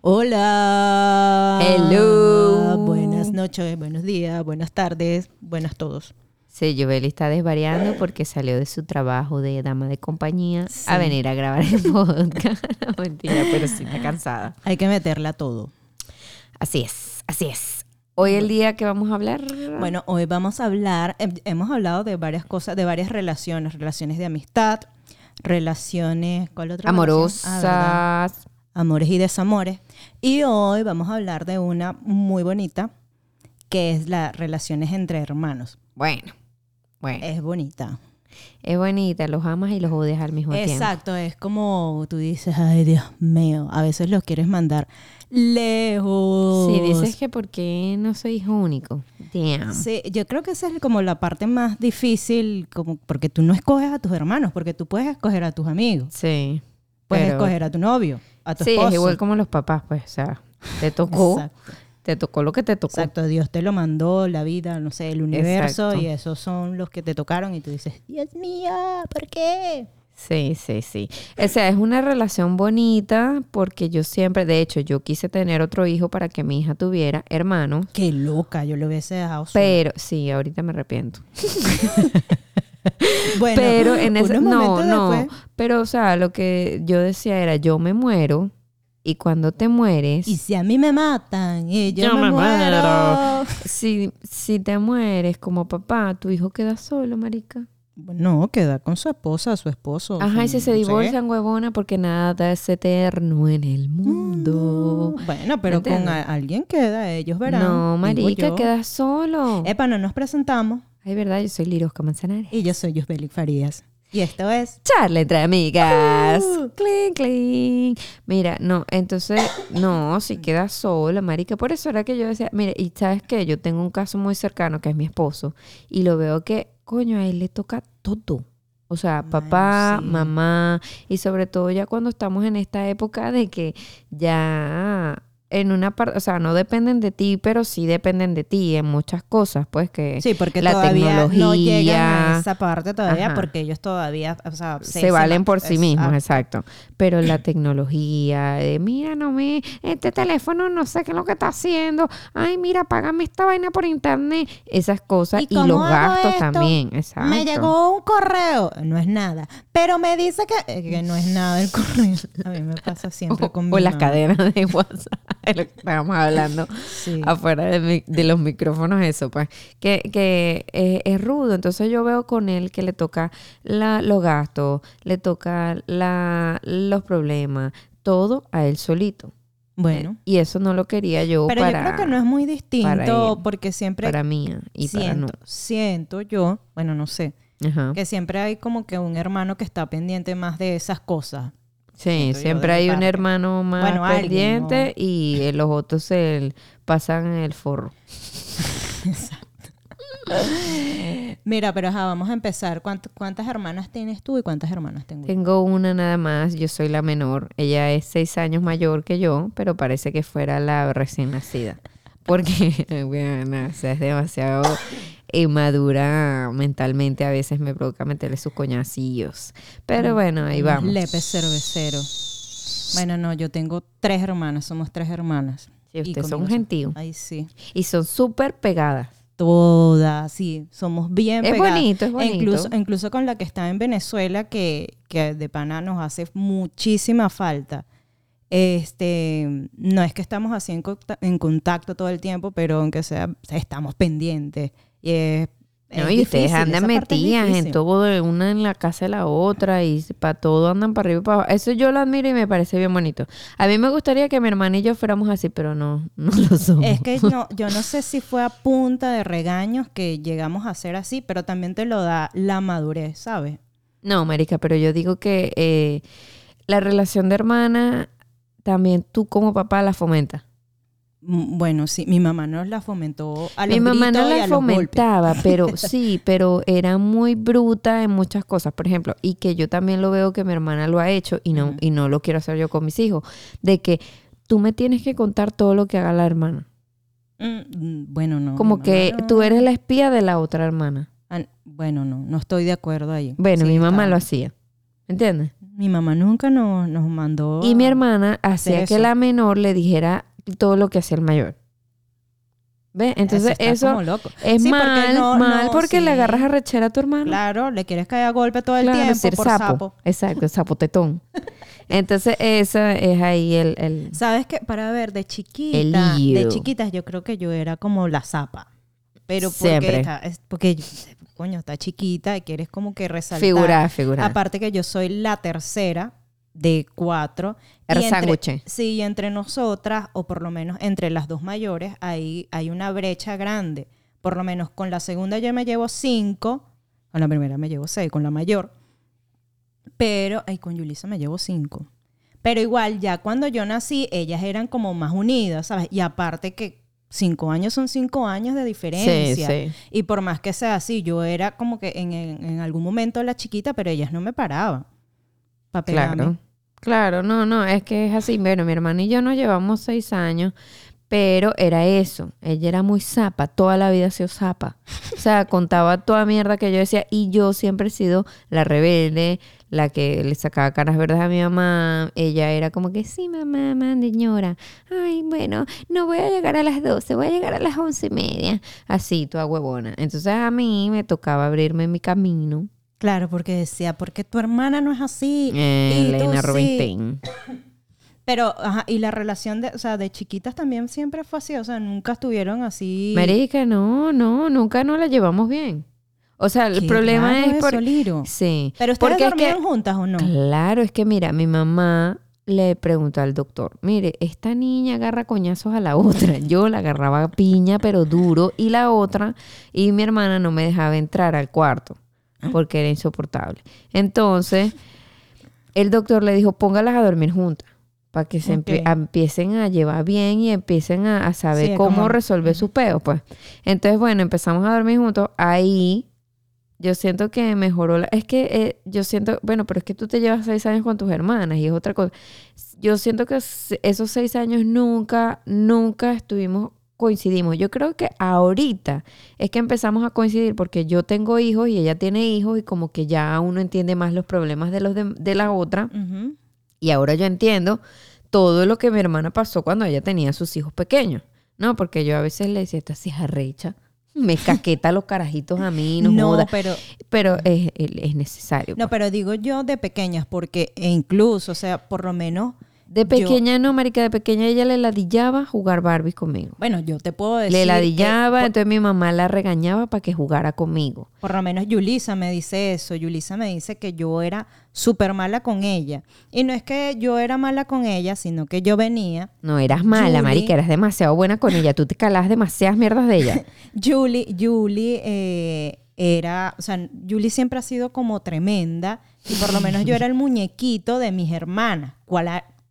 Hola. Hello. Buenas noches, buenos días, buenas tardes, buenas todos. Sí, Yubeli está desvariando porque salió de su trabajo de dama de compañía Sí. a venir a grabar el podcast. No, Mentira, pero sí está cansada. Hay que meterla todo. Así es, así es. Hoy el día que vamos a hablar. Bueno, hoy vamos a hablar, hem- hemos hablado de varias cosas, de varias relaciones, relaciones de amistad, relaciones, ¿cuál otra? Ah, amorosas. amores y desamores. Y hoy vamos a hablar de una muy bonita, que es las relaciones entre hermanos. bueno, bueno. Es bonita. es bonita, los amas y los odias al mismo tiempo. Exacto, es como tú dices, ay Dios mío, a veces los quieres mandar lejos. Sí, dices que porque no soy hijo único. Damn. Sí, yo creo que esa es como la parte más difícil, como porque tú no escoges a tus hermanos, porque tú puedes escoger a tus amigos, Sí. Puedes pero- escoger a tu novio, a tu Sí, esposo. es igual como los papás, pues, o sea, te tocó, Exacto. te tocó lo que te tocó. Exacto, Dios te lo mandó, la vida, no sé, el universo, Exacto. y esos son los que te tocaron y tú dices, Dios mío, ¿por qué? Sí, sí, sí. O sea, es una relación bonita porque yo siempre, de hecho, yo quise tener otro hijo para que mi hija tuviera hermanos, Qué loca, yo lo hubiese dejado sola. pero sí, ahorita me arrepiento. Bueno, pero en ese no, no, después, pero o sea, lo que yo decía era, yo me muero y cuando te mueres, y si a mí me matan y yo, Yo me, me muero. muero. si si te mueres como papá, tu hijo queda solo, marica. No, queda con su esposa, su esposo. Ajá, y si se divorcian, huevona, porque nada es eterno en el mundo. Mm, Bueno, pero con alguien queda, ellos verán. No, marica, yo. quedas solo. Epa, no nos presentamos. Ay, verdad, yo soy Lirosca Manzanares. Y yo soy Yusbelic Farías. Y esto es... Charla entre amigas. Uh. Clink, clink. Mira, no, entonces, no, si quedas sola, marica. Por eso era que yo decía, mire, y sabes qué, yo tengo un caso muy cercano que es mi esposo, y lo veo que, coño, a él le toca todo. O sea, papá, sí. mamá, y sobre todo ya cuando estamos en esta época de que ya en una parte, o sea, no dependen de ti, pero sí dependen de ti en muchas cosas, pues que Sí, porque la todavía no llegan a tecnología. esa parte todavía Ajá. porque ellos todavía, o sea, se, valen por sí mismos, exacto. exacto. Pero la tecnología, de mira, no me, este teléfono no sé qué es lo que está haciendo, ay, mira, págame esta vaina por internet, esas cosas ¿Y los gastos esto? también, exacto. Me llegó un correo, no es nada, pero me dice que, eh, que no es nada el correo. A mí me pasa siempre O, con o las cadenas de WhatsApp, es lo que estábamos hablando Sí. afuera de, de los micrófonos, eso, pues, que, que eh, es rudo. Entonces yo veo con él que le toca la, los gastos, le toca la, los problemas, todo a él solito. Bueno, Y eso no lo quería yo pero para, yo creo que no es muy distinto él, porque siempre para mí y para no. siento, siento yo, bueno, no sé, Ajá. que siempre hay como que un hermano que está pendiente más de esas cosas. Sí, siempre hay un hermano más Bueno, alguien, pendiente y los otros se pasan el forro. Mira, pero ajá, vamos a empezar. ¿Cuánt- ¿Cuántas hermanas tienes tú y cuántas hermanas tengo? Tengo una nada más, yo soy la menor. Ella es seis años mayor que yo, pero parece que fuera la recién nacida. Porque, bueno, o sea, es demasiado inmadura mentalmente. A veces me provoca meterle sus coñacillos. Pero bueno, ahí vamos. Lepe cervecero. Bueno, no, yo tengo tres hermanas, somos tres hermanas. Sí, Y ustedes son gentíos. Ay, sí. Y son súper pegadas. Todas, sí, somos bien Es pegadas. bonito, es E bonito. Incluso, incluso con la que está en Venezuela, que, que de pana nos hace muchísima falta. Este, no es que estamos así en, conta- en contacto todo el tiempo, pero aunque sea, estamos pendientes. Y es, No, es y ustedes difícil, andan esa parte es metidas en todo, de una en la casa de la otra y para todo andan para arriba y para abajo. Eso yo lo admiro y me parece bien bonito. A mí me gustaría que mi hermana y yo fuéramos así, pero no, no lo somos. Es que no, yo no sé si fue a punta de regaños que llegamos a ser así, pero también te lo da la madurez, ¿sabes? No, marica, pero yo digo que eh, la relación de hermana también tú como papá la fomentas. Mm, Bueno, sí, mi mamá nos la fomentó a los Mi mamá no la golpes. fomentaba, pero sí, pero era muy bruta en muchas cosas, por ejemplo, y que yo también lo veo que mi hermana lo ha hecho y no, y no lo quiero hacer yo con mis hijos, de que tú me tienes que contar todo lo que haga la hermana. Mm, mm, bueno, no. Como que no. tú eres la espía de la otra hermana. Ah, bueno, no, no estoy de acuerdo ahí. Bueno, Sí, mi mamá lo hacía. ¿Entiendes? Mi mamá nunca nos, nos mandó. Y mi hermana hacía que la menor le dijera todo lo que hacía el mayor. ¿Ves? Entonces eso como loco. es Sí, porque mal, no- mal no, porque le agarras a rechera a tu hermano. Claro, le quieres caer a golpe todo el Claro, tiempo por sapo. sapo. Exacto, sapotetón. Entonces, esa es ahí el, el- ¿Sabes qué? Para ver, de chiquita, El de chiquitas yo creo que yo era como la zapa. Pero porque, Siempre. es porque coño, está chiquita y quieres como que resaltar. figurar, figurar. Aparte que yo soy la tercera de cuatro. entre- sándwich. Sí, y entre nosotras, o por lo menos entre las dos mayores, hay, hay una brecha grande. Por lo menos con la segunda yo me llevo cinco, con la primera me llevo seis, con la mayor. Pero, ay, con Yulisa me llevo cinco. Pero igual, ya cuando yo nací, ellas eran como más unidas, ¿sabes? Y aparte que cinco años son cinco años de diferencia. sí. Y por más que sea así, yo era como que en, en- en algún momento la chiquita, pero ellas no me paraban. Para Claro. Claro, no, no, es que es así. Bueno, mi hermana y yo nos llevamos seis años, pero era eso. Ella era muy zapa, toda la vida ha sido zapa. O sea, contaba toda mierda que yo decía y yo siempre he sido la rebelde, la que le sacaba caras verdes a mi mamá. Ella era como que, sí, mamá, mandeñora. Ay, bueno, no voy a llegar a las 12, voy a llegar a las once y media. Así, toda huevona. Entonces a mí me tocaba abrirme mi camino. Claro, porque decía, porque tu hermana no es así. Eh, y tú Elena sí. Rubinstein. Pero, ajá, y la relación de, o sea, de chiquitas también siempre fue así, o sea, nunca estuvieron así. Marica, no, no, nunca nos la llevamos bien. O sea, el Qué problema es eso, porque... Liro. Sí. Pero ustedes porque es que- dormían juntas o no? Claro, es que mira, mi mamá le preguntó al doctor, mire, esta niña agarra coñazos a la otra. Yo la agarraba a piña, pero duro, y la otra, y mi hermana no me dejaba entrar al cuarto, porque era insoportable. Entonces, el doctor le dijo, póngalas a dormir juntas, para que se empiecen a llevar bien y empiecen a, a saber Sí, cómo como- resolver sus peos, pues. Entonces, bueno, empezamos a dormir juntos. Ahí yo siento que mejoró la... Es que eh, yo siento... Bueno, pero es que tú te llevas seis años con tus hermanas y es otra cosa. Yo siento que esos seis años nunca, nunca estuvimos... Coincidimos. Yo creo que ahorita es que empezamos a coincidir porque yo tengo hijos y ella tiene hijos y como que ya uno entiende más los problemas de los de, de la otra. Y ahora yo entiendo todo lo que mi hermana pasó cuando ella tenía sus hijos pequeños. No, porque yo a veces le decía, esta sí es arrecha. Me caqueta los carajitos a mí, no, No, joda. pero Pero es, es necesario. no, pero digo yo de pequeñas porque e incluso, o sea, por lo menos De yo- pequeña no, marica, de pequeña ella le ladillaba jugar Barbie conmigo. bueno, yo te puedo decir Le que ladillaba, por- entonces mi mamá la regañaba para que jugara conmigo. Por lo menos Yulisa me dice eso. Yulisa me dice que yo era súper mala con ella. Y no es que yo era mala con ella, sino que yo venía. No eras mala, Julie. marica, eras demasiado buena con ella. Tú te calabas demasiadas mierdas de ella. Julie, Julie eh, era, o sea, Julie siempre ha sido como tremenda. Y por lo menos yo era el muñequito de mis hermanas. Cual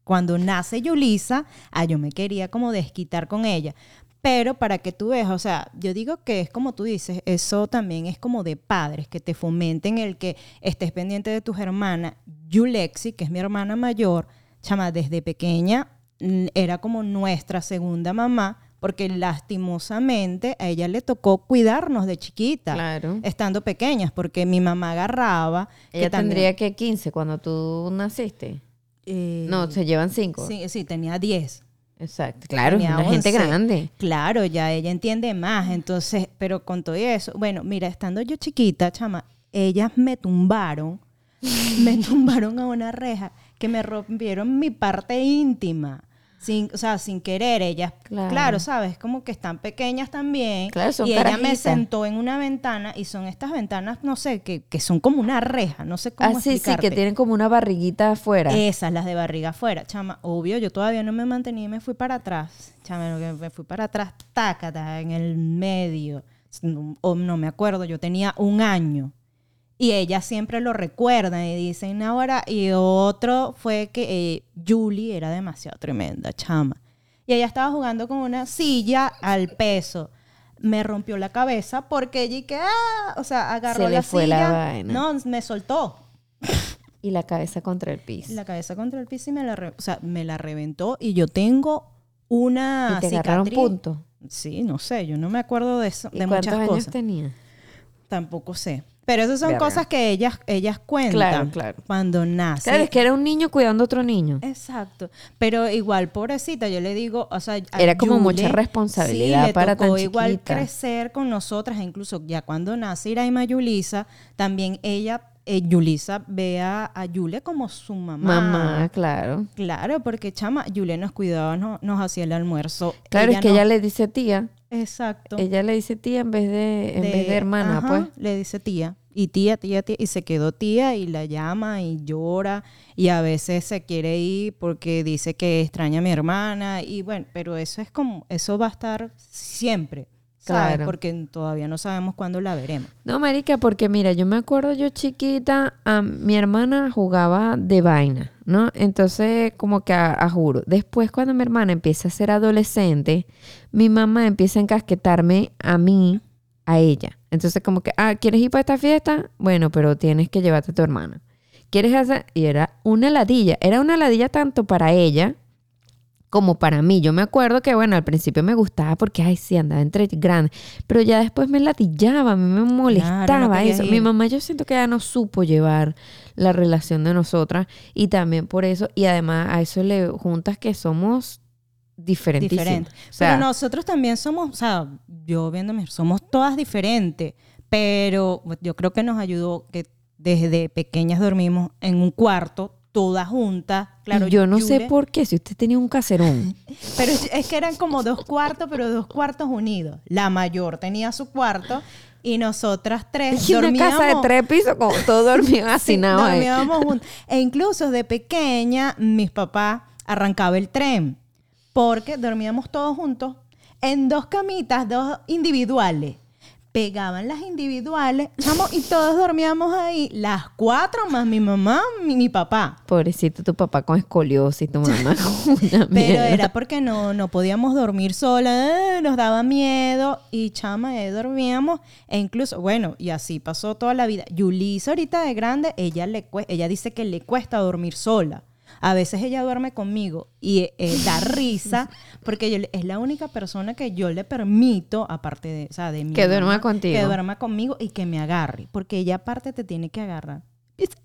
Cuando nace Yulisa, ah, yo me quería como desquitar con ella. Pero para que tú veas, o sea, yo digo que es como tú dices, eso también es como de padres, que te fomenten el que estés pendiente de tus hermanas. Yulexi, que es mi hermana mayor, chama, desde pequeña mm, era como nuestra segunda mamá, porque lastimosamente a ella le tocó cuidarnos de chiquita, Claro. estando pequeñas, porque mi mamá agarraba. que Ella también- tendría que 15 cuando tú naciste. Eh, No, se llevan 5. sí, sí, tenía 10. Exacto. Claro, Tenía una gente 11. grande. Claro, ya ella entiende más, entonces, pero con todo eso, bueno, mira, estando yo chiquita, chama, ellas me tumbaron, me tumbaron a una reja que me rompieron mi parte íntima. Sin, o sea, sin querer, ellas, Claro. claro, sabes, como que están pequeñas también. Claro, son y ella me sentó en una ventana y son estas ventanas, no sé, que, que son como una reja, no sé cómo Ah, sí, sí, que tienen como una barriguita afuera. Esas, las de barriga afuera. Chama, obvio, yo todavía no me mantenía y me fui para atrás. Chama, me fui para atrás, tácata, en el medio. No, o no me acuerdo, yo tenía un año. Y ellas siempre lo recuerdan y dicen ahora. Y otro fue que eh, Julie era demasiado tremenda, chama. Y ella estaba jugando con una silla al peso. Me rompió la cabeza porque ella y que, ah, o sea, agarró Se le la fue la silla. vaina. No, me soltó Y la cabeza contra el piso. la cabeza contra el piso y me la, re- o sea, me la reventó y yo tengo una y te cicatriz. puntos. Sí, no sé, yo no me acuerdo de eso, ¿Y de cuántos muchas años cosas. tenía? Tampoco sé. Pero esas son Verga. cosas que ellas, ellas cuentan Claro, claro. cuando nace. Claro, es que era un niño cuidando a otro niño. Exacto. Pero igual, pobrecita, yo le digo, o sea, Era como mucha responsabilidad sí, le para tan tocó igual chiquita. crecer con nosotras, incluso ya cuando nace Iraima Yulisa, también ella, eh, Yulisa, ve a, a Yule como su mamá. Mamá, claro. Claro, porque chama, Yule nos cuidaba, no- nos hacía el almuerzo. Claro, es que no- ella le dice tía. Exacto. Ella le dice tía en vez de, en vez de hermana, ajá, pues. Le dice tía. Y tía, tía, tía. Y se quedó tía y la llama y llora. Y a veces se quiere ir porque dice que extraña a mi hermana. Y bueno, pero eso es como, eso va a estar siempre. ¿Sabes? Claro. Porque todavía no sabemos cuándo la veremos. No, marica, porque mira, yo me acuerdo yo chiquita, a mi hermana jugaba de vaina, ¿no? Entonces, como que a, a juro. Después, cuando mi hermana empieza a ser adolescente, mi mamá empieza a encasquetarme a mí, a ella. Entonces, como que, ah, ¿quieres ir para esta fiesta? Bueno, pero tienes que llevarte a tu hermana. ¿Quieres hacer? Y era una ladilla. Era una ladilla tanto para ella como para mí. Yo me acuerdo que, bueno, al principio me gustaba porque, ay, sí, andaba entre grandes. Pero ya después me latillaba, a mí me molestaba eso. ir. Mi mamá yo siento que ya no supo llevar la relación de nosotras y también por eso, y además a eso le juntas que somos diferentísimas. Diferente. O sea, pero nosotros también somos, o sea, yo viéndome, somos todas diferentes. Pero yo creo que nos ayudó que desde pequeñas dormimos en un cuarto, todas juntas. Claro, yo no sé por qué, si usted tenía un caserón. Pero es que eran como dos cuartos, pero dos cuartos unidos. La mayor tenía su cuarto y nosotras tres Y una dormíamos. casa de tres pisos con todo dormido Sí, hacinado ahí. dormíamos juntos. E incluso de pequeña, mis papás arrancaba el tren porque dormíamos todos juntos en dos camitas, dos individuales. Pegaban las individuales, chamo, y todos dormíamos ahí, las cuatro más mi mamá, mi, mi papá. Pobrecito tu papá con escoliosis, tu mamá con una Pero era porque no, no podíamos dormir sola, eh, nos daba miedo y chama, eh, dormíamos. E incluso, bueno, y así pasó toda la vida. Yulisa ahorita de grande, ella, le ella dice que le cuesta dormir sola. A veces ella duerme conmigo y eh, da risa porque yo es la única persona que yo le permito, aparte de, o sea, de mi Que duerma mamá, contigo. Que duerma conmigo y que me agarre. Porque ella aparte te tiene que agarrar.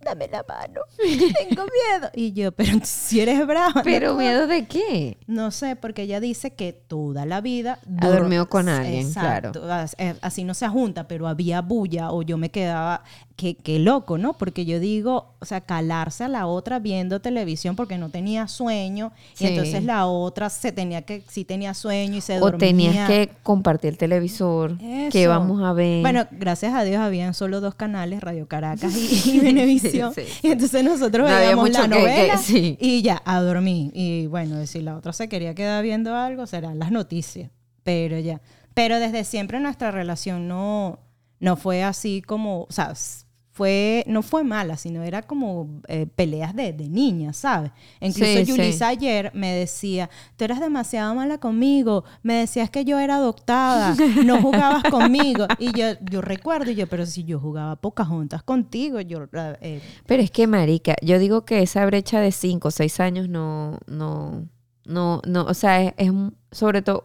Dame la mano, tengo miedo. Y yo, pero si eres brava. Pero puedo". miedo de qué? No sé, porque ella dice que toda la vida... Ha dormido con alguien, Exacto, as- eh, Así no se junta, pero había bulla o yo me quedaba... Qué, qué loco, ¿no? Porque yo digo, o sea, calarse a la otra viendo televisión porque no tenía sueño Sí. y entonces la otra se tenía que... Sí tenía sueño y se O dormía. tenías que compartir el televisor. Que vamos a ver. Bueno, gracias a Dios habían solo dos canales, Radio Caracas y, y Venevisión. Sí, sí. Y entonces nosotros No veíamos la mucho que- que- novela y ya, a dormir. Y bueno, si la otra se quería quedar viendo algo, serán las noticias. Pero ya. Pero desde siempre nuestra relación no, no fue así como, o sea, fue, no fue mala, sino era como eh, peleas de, de niñas, ¿sabes? Incluso Sí, Yulisa sí. ayer me decía, tú eras demasiado mala conmigo, me decías que yo era adoptada, no jugabas conmigo. Y yo, yo recuerdo, y yo, pero si yo jugaba pocas juntas contigo, yo... eh, Pero es que, marica, yo digo que esa brecha de 5 o 6 años no, no, no, no, o sea, es, es sobre todo,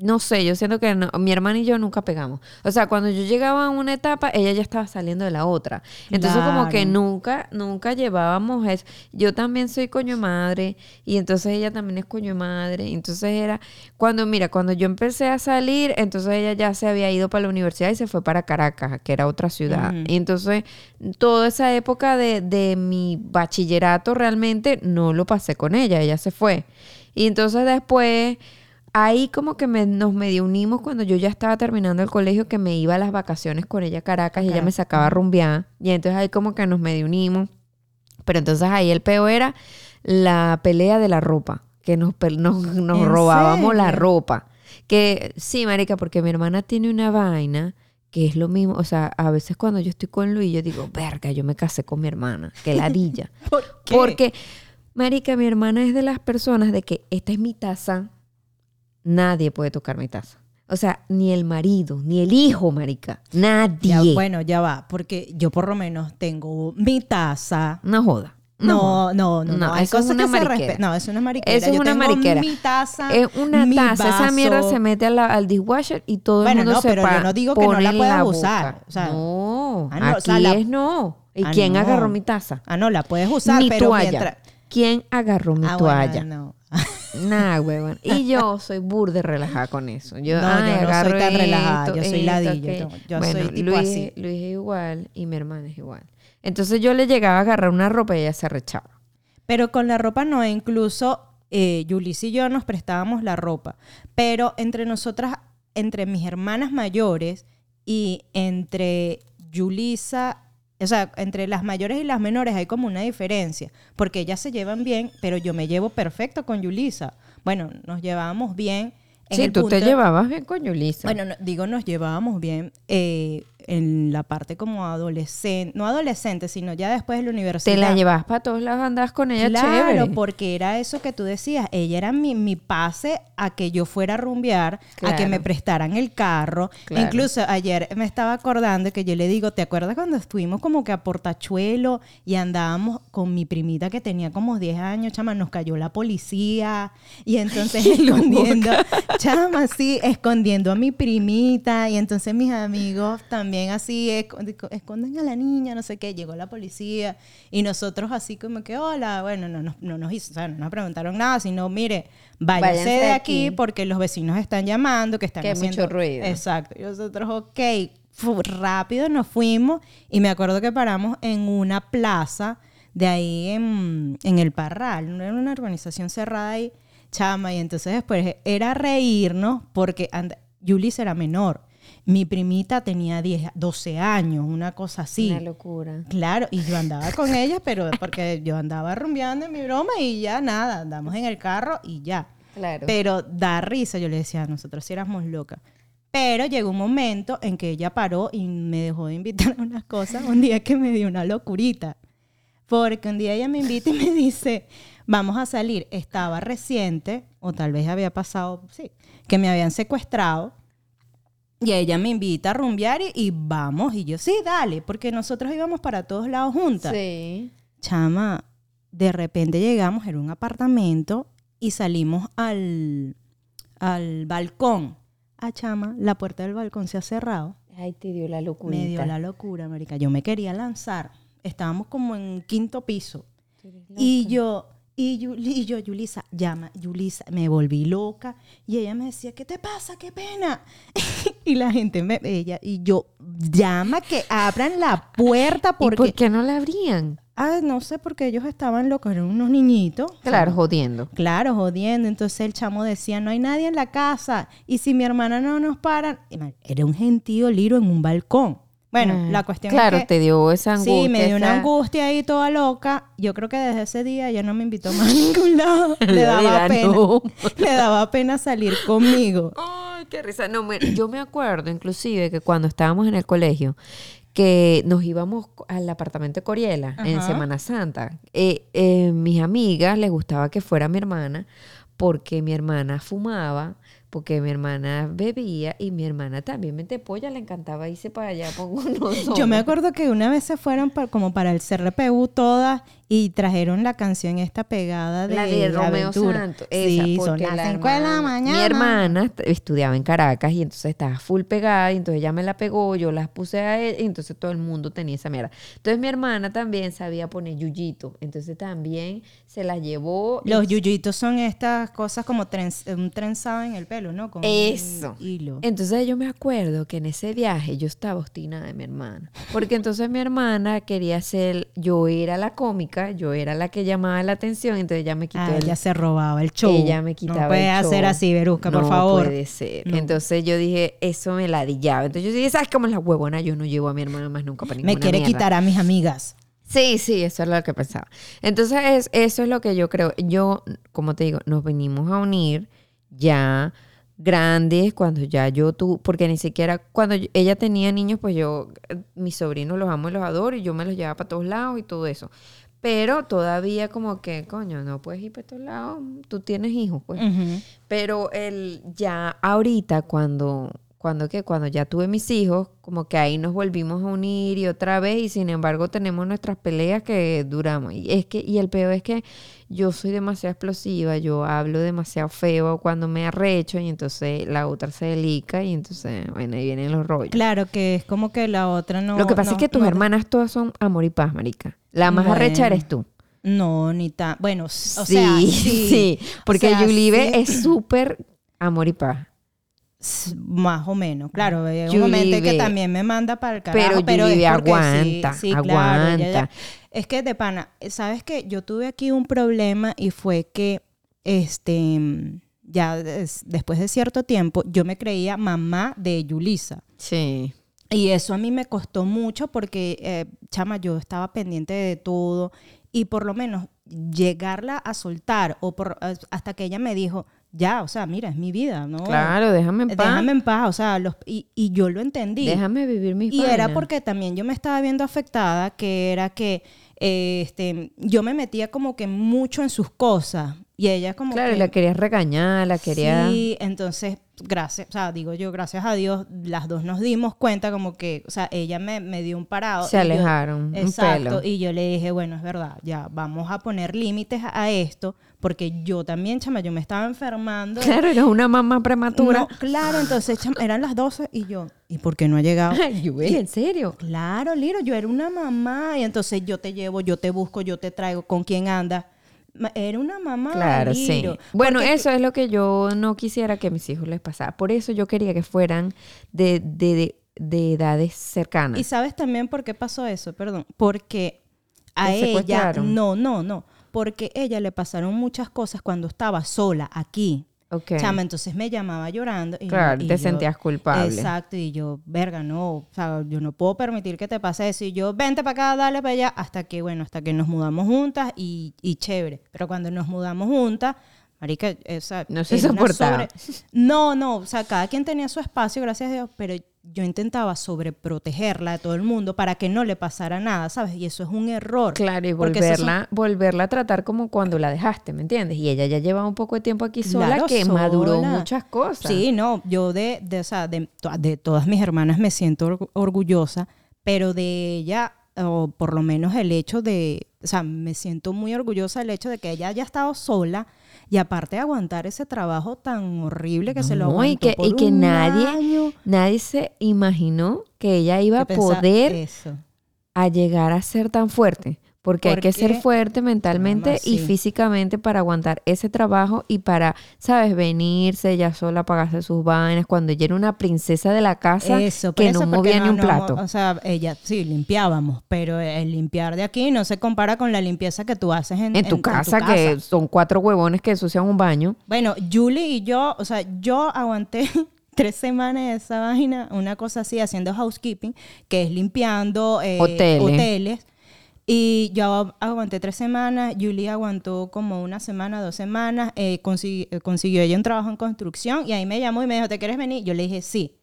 no sé, yo siento que no- mi hermana y yo nunca pegamos. O sea, cuando yo llegaba a una etapa, ella ya estaba saliendo de la otra. Entonces, como que nunca, nunca llevábamos eso. Yo también soy coño madre, y entonces ella también es coño madre. Entonces era, cuando, mira, cuando yo empecé a salir, entonces ella ya se había ido para la universidad y se fue para Caracas, que era otra ciudad. Y entonces, toda esa época de, de mi bachillerato realmente no lo pasé con ella, ella se fue. Y entonces después, ahí como que me- nos medio unimos cuando yo ya estaba terminando el colegio, que me iba a las vacaciones con ella a Caracas y ella me sacaba a rumbear. Y entonces ahí como que nos medio unimos. Pero entonces ahí el peo era la pelea de la ropa, que nos, nos, nos ¿En robábamos la ropa. Que sí, marica, porque mi hermana tiene una vaina que es lo mismo, o sea, a veces cuando yo estoy con Luis, yo digo, verga, yo me casé con mi hermana, que ladilla. ¿Por qué? Porque, marica, mi hermana es de las personas de que esta es mi taza, nadie puede tocar mi taza. O sea, ni el marido, ni el hijo, marica, nadie. Ya, bueno, ya va, porque yo por lo menos tengo mi taza. No joda. No, No, no, no, no. No, Hay eso es una que se mariquera. respetan. No, es una mariquera. Eso es Yo una tengo mariquera. Mi taza. Es una mi taza, esa mierda se mete la- al dishwasher y todo Bueno, el mundo no, se pero yo no digo que no la puedas la usar, boca. o sea, no. no. Ah, no, o Aquí sea, la- es no. ¿Y Ah, quién no. agarró mi taza? Ah, no, la puedes usar, mi pero toalla. mientras... ¿Quién agarró mi Ah, bueno, toalla? no. Nah, huevón. Y yo soy burde relajada con eso. Yo, No, ay, yo no soy tan relajada, yo soy aquello. yo- yo bueno, soy tipo Luis, así. Luis es igual y mi hermana es igual. Entonces yo le llegaba a agarrar una ropa y ella se rechaba. Pero con la ropa no, incluso eh, Yulis y yo nos prestábamos la ropa. Pero entre nosotras, entre mis hermanas mayores y entre Yulisa, o sea, entre las mayores y las menores hay como una diferencia. Porque ellas se llevan bien, pero yo me llevo perfecto con Yulisa. Bueno, nos llevábamos bien. en sí, el tú te llevabas bien con Yulisa. Bueno, no, digo, nos llevábamos bien eh, en la parte como adolescente, no adolescente, sino ya después de la universidad. te la llevabas para todos lados, andabas con ella Claro, chévere. porque era eso que tú decías. Ella era mi, mi pase a que yo fuera a rumbear, a que Claro. me prestaran el carro. Claro. Incluso ayer me estaba acordando que yo le digo, ¿te acuerdas cuando estuvimos como que a Portachuelo y andábamos con mi primita que tenía como 10 años, chama, nos cayó la policía y entonces escondiendo, chama, sí, escondiendo a mi primita y entonces mis amigos también así esco- esconden a la niña, no sé qué, llegó la policía y nosotros así como que, hola, bueno, no, nos- no nos hizo, o sea, no nos preguntaron nada, sino, mire, váyase, Váyanse de aquí, aquí. porque los vecinos están llamando, que están Que haciendo... mucho ruido. Exacto. Y nosotros, ok, rápido nos fuimos y me acuerdo que paramos en una plaza de ahí en, en el Parral, no era una organización cerrada ahí, chama, y entonces después era reírnos porque Yulis era menor. Mi primita tenía 10, 12 años, una cosa así. Una locura. Claro, y yo andaba con ella, pero porque yo andaba rumbeando en mi broma y ya nada, andamos en el carro y ya. Claro. Pero da risa, yo le decía, nosotros sí éramos locas. Pero llegó un momento en que ella paró y me dejó de invitar a unas cosas, un día que me dio una locurita. Porque un día ella me invita y me dice, vamos a salir. Estaba reciente, o tal vez había pasado, sí, que me habían secuestrado. Y ella me invita a rumbear y, y vamos. Y yo, sí, dale, porque nosotros íbamos para todos lados juntas. Sí. Chama, de repente llegamos, era un apartamento y salimos al, al balcón. Ah, chama, la puerta del balcón se ha cerrado. Ay, te dio la locura. Me dio la locura, marica. Yo me quería lanzar. Estábamos como en quinto piso. Y yo, y, y yo, Yulisa, llama, Yulisa, me volví loca. Y ella me decía, ¿qué te pasa? ¡Qué pena! y la gente, me, ella, y yo, llama que abran la puerta ¿Y porque... por qué no la abrían? Ah, no sé, porque ellos estaban locos, eran unos niñitos. Claro, jodiendo. Claro, jodiendo. Entonces el chamo decía, no hay nadie en la casa. Y si mi hermana no nos para... Y, Era un gentío liro en un balcón. Bueno, Mm, la cuestión Claro, es que... te dio esa angustia. Sí, me dio una angustia ahí toda loca. Yo creo que desde ese día ya no me invitó más a ningún lado. Le daba pena. no. Le daba pena salir conmigo. Ay, qué risa. No, me- yo me acuerdo inclusive que cuando estábamos en el colegio, que nos íbamos al apartamento de Coriela en. Semana Santa. Eh, eh, mis amigas les gustaba que fuera mi hermana porque mi hermana fumaba, porque mi hermana bebía y mi hermana también mente polla, le encantaba irse para allá con nosotros. Yo me acuerdo que una vez se fueron pa- como para el CRPU todas y trajeron la canción esta pegada de, la de Romeo Aventura. Santos. Esa, sí, son las la 5 de la mañana. Mi hermana estudiaba en Caracas y entonces estaba full pegada y entonces ella me la pegó, yo las puse a él y entonces todo el mundo tenía esa mierda. Entonces mi hermana también sabía poner yuyito, entonces también se la llevó. y- Los yuyitos son estas cosas como trenz- un trenzado en el pelo, ¿no? Con Eso. hilo. Entonces yo me acuerdo que en ese viaje yo estaba obstinada de mi hermana. Porque entonces mi hermana quería ser, yo era la cómica, yo era la que llamaba la atención, entonces ella me quitó Ah, el, ella se robaba el show. Ella me quitaba No puede el hacer show. así, Verusca, por No favor. puede ser. No. Entonces yo dije, eso me ladillaba. Entonces yo dije, ¿sabes cómo es la huevona? Yo no llevo a mi hermana más nunca para ninguna Me quiere mierda. quitar a mis amigas. Sí, sí, eso es lo que pensaba. Entonces es- eso es lo que yo creo. Yo, como te digo, nos venimos a unir ya grandes cuando ya yo tú porque ni siquiera cuando ella tenía niños pues yo mis sobrinos los amo y los adoro y yo me los llevaba para todos lados y todo eso pero todavía como que coño no puedes ir para todos lados tú tienes hijos pues. Pero el ya ahorita cuando cuando que cuando ya tuve mis hijos, como que ahí nos volvimos a unir y otra vez y sin embargo tenemos nuestras peleas que duramos. Y es que y el peor es que yo soy demasiado explosiva, yo hablo demasiado feo cuando me arrecho y entonces la otra se delica y entonces bueno, ahí vienen los rollos. Claro que es como que la otra no. Lo que pasa no- es que tus no- hermanas todas son amor y paz, marica. La más arrecha Bueno. eres tú. No, ni tan. Bueno, o sí, sea, sí. sí, porque O sea, Yulibe sí. es súper amor y paz. Más o menos, claro. Hay un momento que también me manda para el carajo. Pero Pero, es aguanta, sí, sí, claro, ella ya- aguanta. es que de pana, ¿sabes qué? Yo tuve aquí un problema y fue que, este, ya des- después de cierto tiempo, yo me creía mamá de Yulisa. Sí. Y eso a mí me costó mucho porque, eh, chama, yo estaba pendiente de todo y por lo menos llegarla a soltar o por, hasta que ella me dijo, ya, o sea, mira, es mi vida, ¿no? Claro, déjame en paz. Déjame en paz, o sea, los, y, y yo lo entendí. Déjame vivir mis y era porque también yo me estaba viendo afectada, que era que eh, este, yo me metía como que mucho en sus cosas y ella como Claro, que... la querías regañar, la quería... Sí, entonces, gracias, o sea, digo yo, gracias a Dios, las dos nos dimos cuenta como que, o sea, ella me, me dio un parado. Se yo- alejaron, un exacto, pelo. y yo le dije, bueno, es verdad, ya, vamos a poner límites a, esto, porque yo también, chama, yo me estaba enfermando. Claro, eres una mamá prematura. No, claro, entonces, chama, eran las 12 y yo, ¿y por qué no ha llegado? Ay, ¿en serio? Claro, Liro, yo era una mamá y entonces yo te llevo, yo te busco, yo te traigo, ¿con quién andas? Era una mamá. Claro, sí. Bueno, Porque- eso es lo que yo no quisiera que a mis hijos les pasara. Por eso yo quería que fueran de, de, de, de edades cercanas. ¿Y sabes también por qué pasó eso? Perdón. Porque a ¿Te ella, no, no, no. Porque a ella le pasaron muchas cosas cuando estaba sola aquí. Ok. Chama, entonces me llamaba llorando. Y Claro, y te yo- sentías culpable. Exacto, y yo, verga, no, o sea, yo no puedo permitir que te pase eso. Y yo, vente para acá, dale para allá, hasta que, bueno, hasta que nos mudamos juntas y, y chévere. Pero cuando nos mudamos juntas, marica, esa, No se soportaba. No, no, o sea, cada quien tenía su espacio, gracias a Dios, pero yo intentaba sobreprotegerla de todo el mundo para que no le pasara nada, ¿sabes? Y eso es un error. Claro, y son- volverla, volverla a tratar como cuando la dejaste, ¿me entiendes? Y ella ya lleva un poco de tiempo aquí sola Claro, que maduró muchas cosas. Sí, no, yo de, de, o sea, de, de todas mis hermanas me siento orgu- orgullosa, pero de ella, o por lo menos el hecho de, o sea, me siento muy orgullosa del hecho de que ella haya estado sola y aparte de aguantar ese trabajo tan horrible que se lo aguantó y que, por y que un nadie, año. nadie se imaginó que ella iba a poder a llegar a ser tan fuerte. Porque hay que ser fuerte mentalmente Mamá, y físicamente para aguantar ese trabajo y para, ¿sabes? Venirse ella sola, pagarse sus vainas. Cuando ella era una princesa de la casa Eso, que eso, no movía ni un no, plato. O sea, ella, sí, limpiábamos, pero el limpiar de aquí no se compara con la limpieza que tú haces en, en tu casa, que son cuatro huevones que ensucian un baño. Bueno, Julie y yo, o sea, yo aguanté tres semanas de esa vaina, una cosa así, haciendo housekeeping, que es limpiando eh, Hoteles. hoteles. Y yo aguanté tres semanas, Julie aguantó como una semana, dos semanas, eh, consiguió, eh, consiguió ella un trabajo en construcción y ahí me llamó y me dijo, ¿te quieres venir? Yo le dije, sí.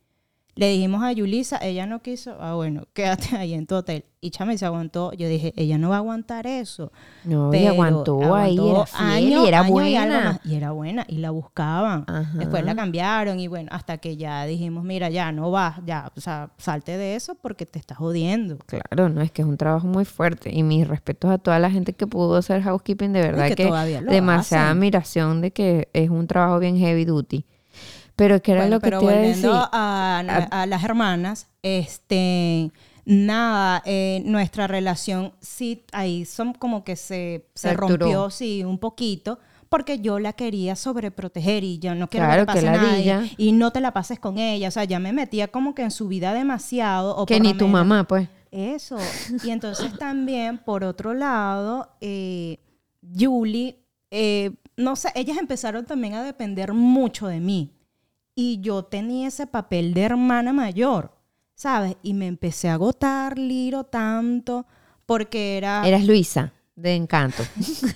Le dijimos a Yulisa, ella no quiso, ah bueno, quédate ahí en tu hotel. Y chame se aguantó, yo dije, ella no va a aguantar eso. No, y aguantó, ahí, era fiel año- y era año buena. Y era buena, y la buscaban. Ajá. Después la cambiaron y bueno, hasta que ya dijimos, mira, ya no vas, ya, o sea, salte de eso porque te estás jodiendo. Claro, no, es que es un trabajo muy fuerte. Y mis respetos a toda la gente que pudo hacer housekeeping, de verdad que demasiada hacen. admiración de que es un trabajo bien heavy duty. Pero que era Bueno, lo que pero te iba a decir. a, a las hermanas, este, nada, eh, nuestra relación sí, ahí son como que se, se rompió, sí, un poquito. Porque yo la quería sobreproteger y yo no quiero Claro, que que te pase ladilla. nadie y no te la pases con ella. O sea, ya me metía como que en su vida demasiado. O que ni tu mamá, pues. Eso. Y entonces también, por otro lado, eh, Julie, eh, no sé, ellas empezaron también a depender mucho de mí. Y yo tenía ese papel de hermana mayor, ¿sabes? Y me empecé a agotar, Liro, tanto, porque era... Eras Luisa, de Encanto.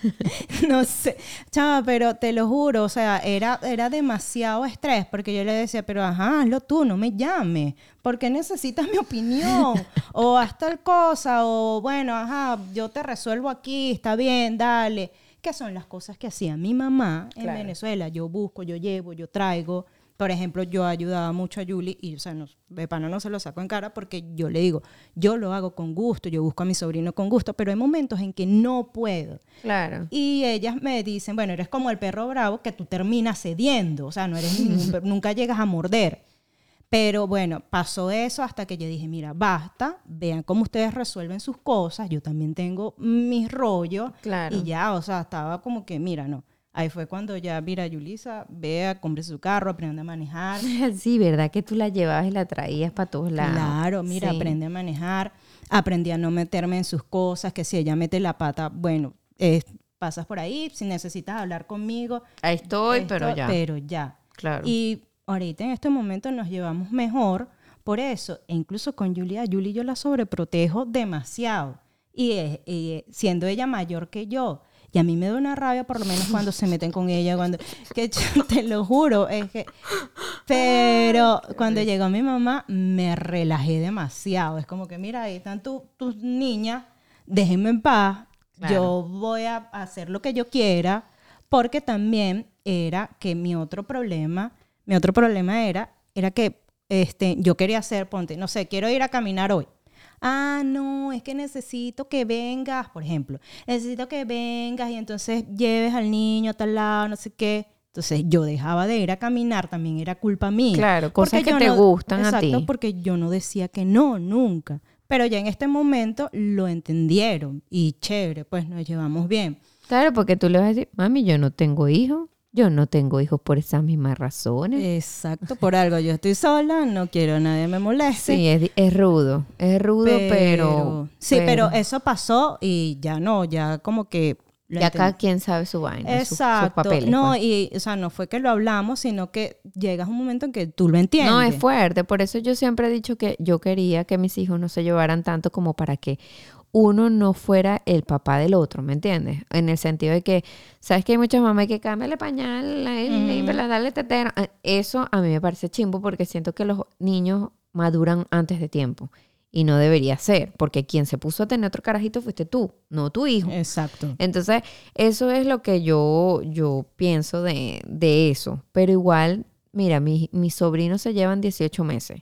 no sé, chava, pero te lo juro, o sea, era, era demasiado estrés porque yo le decía, pero ajá, hazlo tú, no me llames, porque necesitas mi opinión, o haz tal cosa, o bueno, ajá, yo te resuelvo aquí, está bien, dale, que son las cosas que hacía mi mamá en Claro. Venezuela, yo busco, yo llevo, yo traigo, por ejemplo, yo ayudaba mucho a Julie y, o sea, no, de pana no se lo saco en cara porque yo le digo, yo lo hago con gusto, yo busco a mi sobrino con gusto, pero hay momentos en que no puedo. Claro. Y ellas me dicen, bueno, eres como el perro bravo que tú terminas cediendo, o sea, no eres ningún nunca llegas a morder. Pero bueno, pasó eso hasta que yo dije, mira, basta, vean cómo ustedes resuelven sus cosas, yo también tengo mis rollos. Claro. Y ya, o sea, estaba como que, mira, no. Ahí fue cuando ya, mira, Yulisa, vea, compre su carro, aprende a manejar. Sí, ¿verdad? Que tú la llevabas y la traías para todos lados. Claro, mira, Sí. aprende a manejar, aprendí a no meterme en sus cosas, que si ella mete la pata, bueno, eh, pasas por ahí, si necesitas hablar conmigo. Ahí estoy, esto, pero ya. Pero ya. Claro. Y ahorita en este momento nos llevamos mejor por eso, e incluso con Julia, Julie yo la sobreprotejo demasiado. Y, es- y, siendo ella mayor que yo, y a mí me da una rabia por lo menos cuando se meten con ella, cuando, que yo te lo juro, es que, pero cuando llegó mi mamá me relajé demasiado, es como que mira, ahí están tu- tus niñas, déjenme en paz, Claro. yo voy a hacer lo que yo quiera, porque también era que mi otro problema, mi otro problema era, era que este, yo quería hacer, ponte, no sé, quiero ir a caminar hoy. Ah, no, es que necesito que vengas, por ejemplo, necesito que vengas y entonces lleves al niño a tal lado, no sé qué. Entonces yo dejaba de ir a caminar, también era culpa mía. Claro, cosas Porque que te gustan a exacto, ti. porque yo no decía que no, nunca. Pero ya en este momento lo entendieron y chévere, pues nos llevamos bien. Claro, porque tú le vas a decir, mami, yo no tengo hijos. Yo no tengo hijos por esas mismas razones. Exacto, por algo yo estoy sola, no quiero a nadie me moleste. sí, es, rudo. Es rudo, pero... Sí, pero, eso pasó y ya no, ya como que... Ya cada quien sabe su vaina, sus- sus, Exacto. papeles. no, pues. y o sea, no fue que lo hablamos, sino que llegas a un momento en que tú lo entiendes. No, es fuerte. Por eso yo siempre he dicho que yo quería que mis hijos no se llevaran tanto como para que uno no fuera el papá del otro, ¿me entiendes? En el sentido de que, ¿sabes que hay muchas mamás que cámbiale pañal, eh, Ujú. dale tetera? Eso a mí me parece chimbo porque siento que los niños maduran antes de tiempo. Y no debería ser, porque quien se puso a tener otro carajito fuiste tú, no tu hijo. Exacto. Entonces, eso es lo que yo, yo pienso de, de eso. Pero igual, mira, mi- mis sobrinos se llevan 18 meses,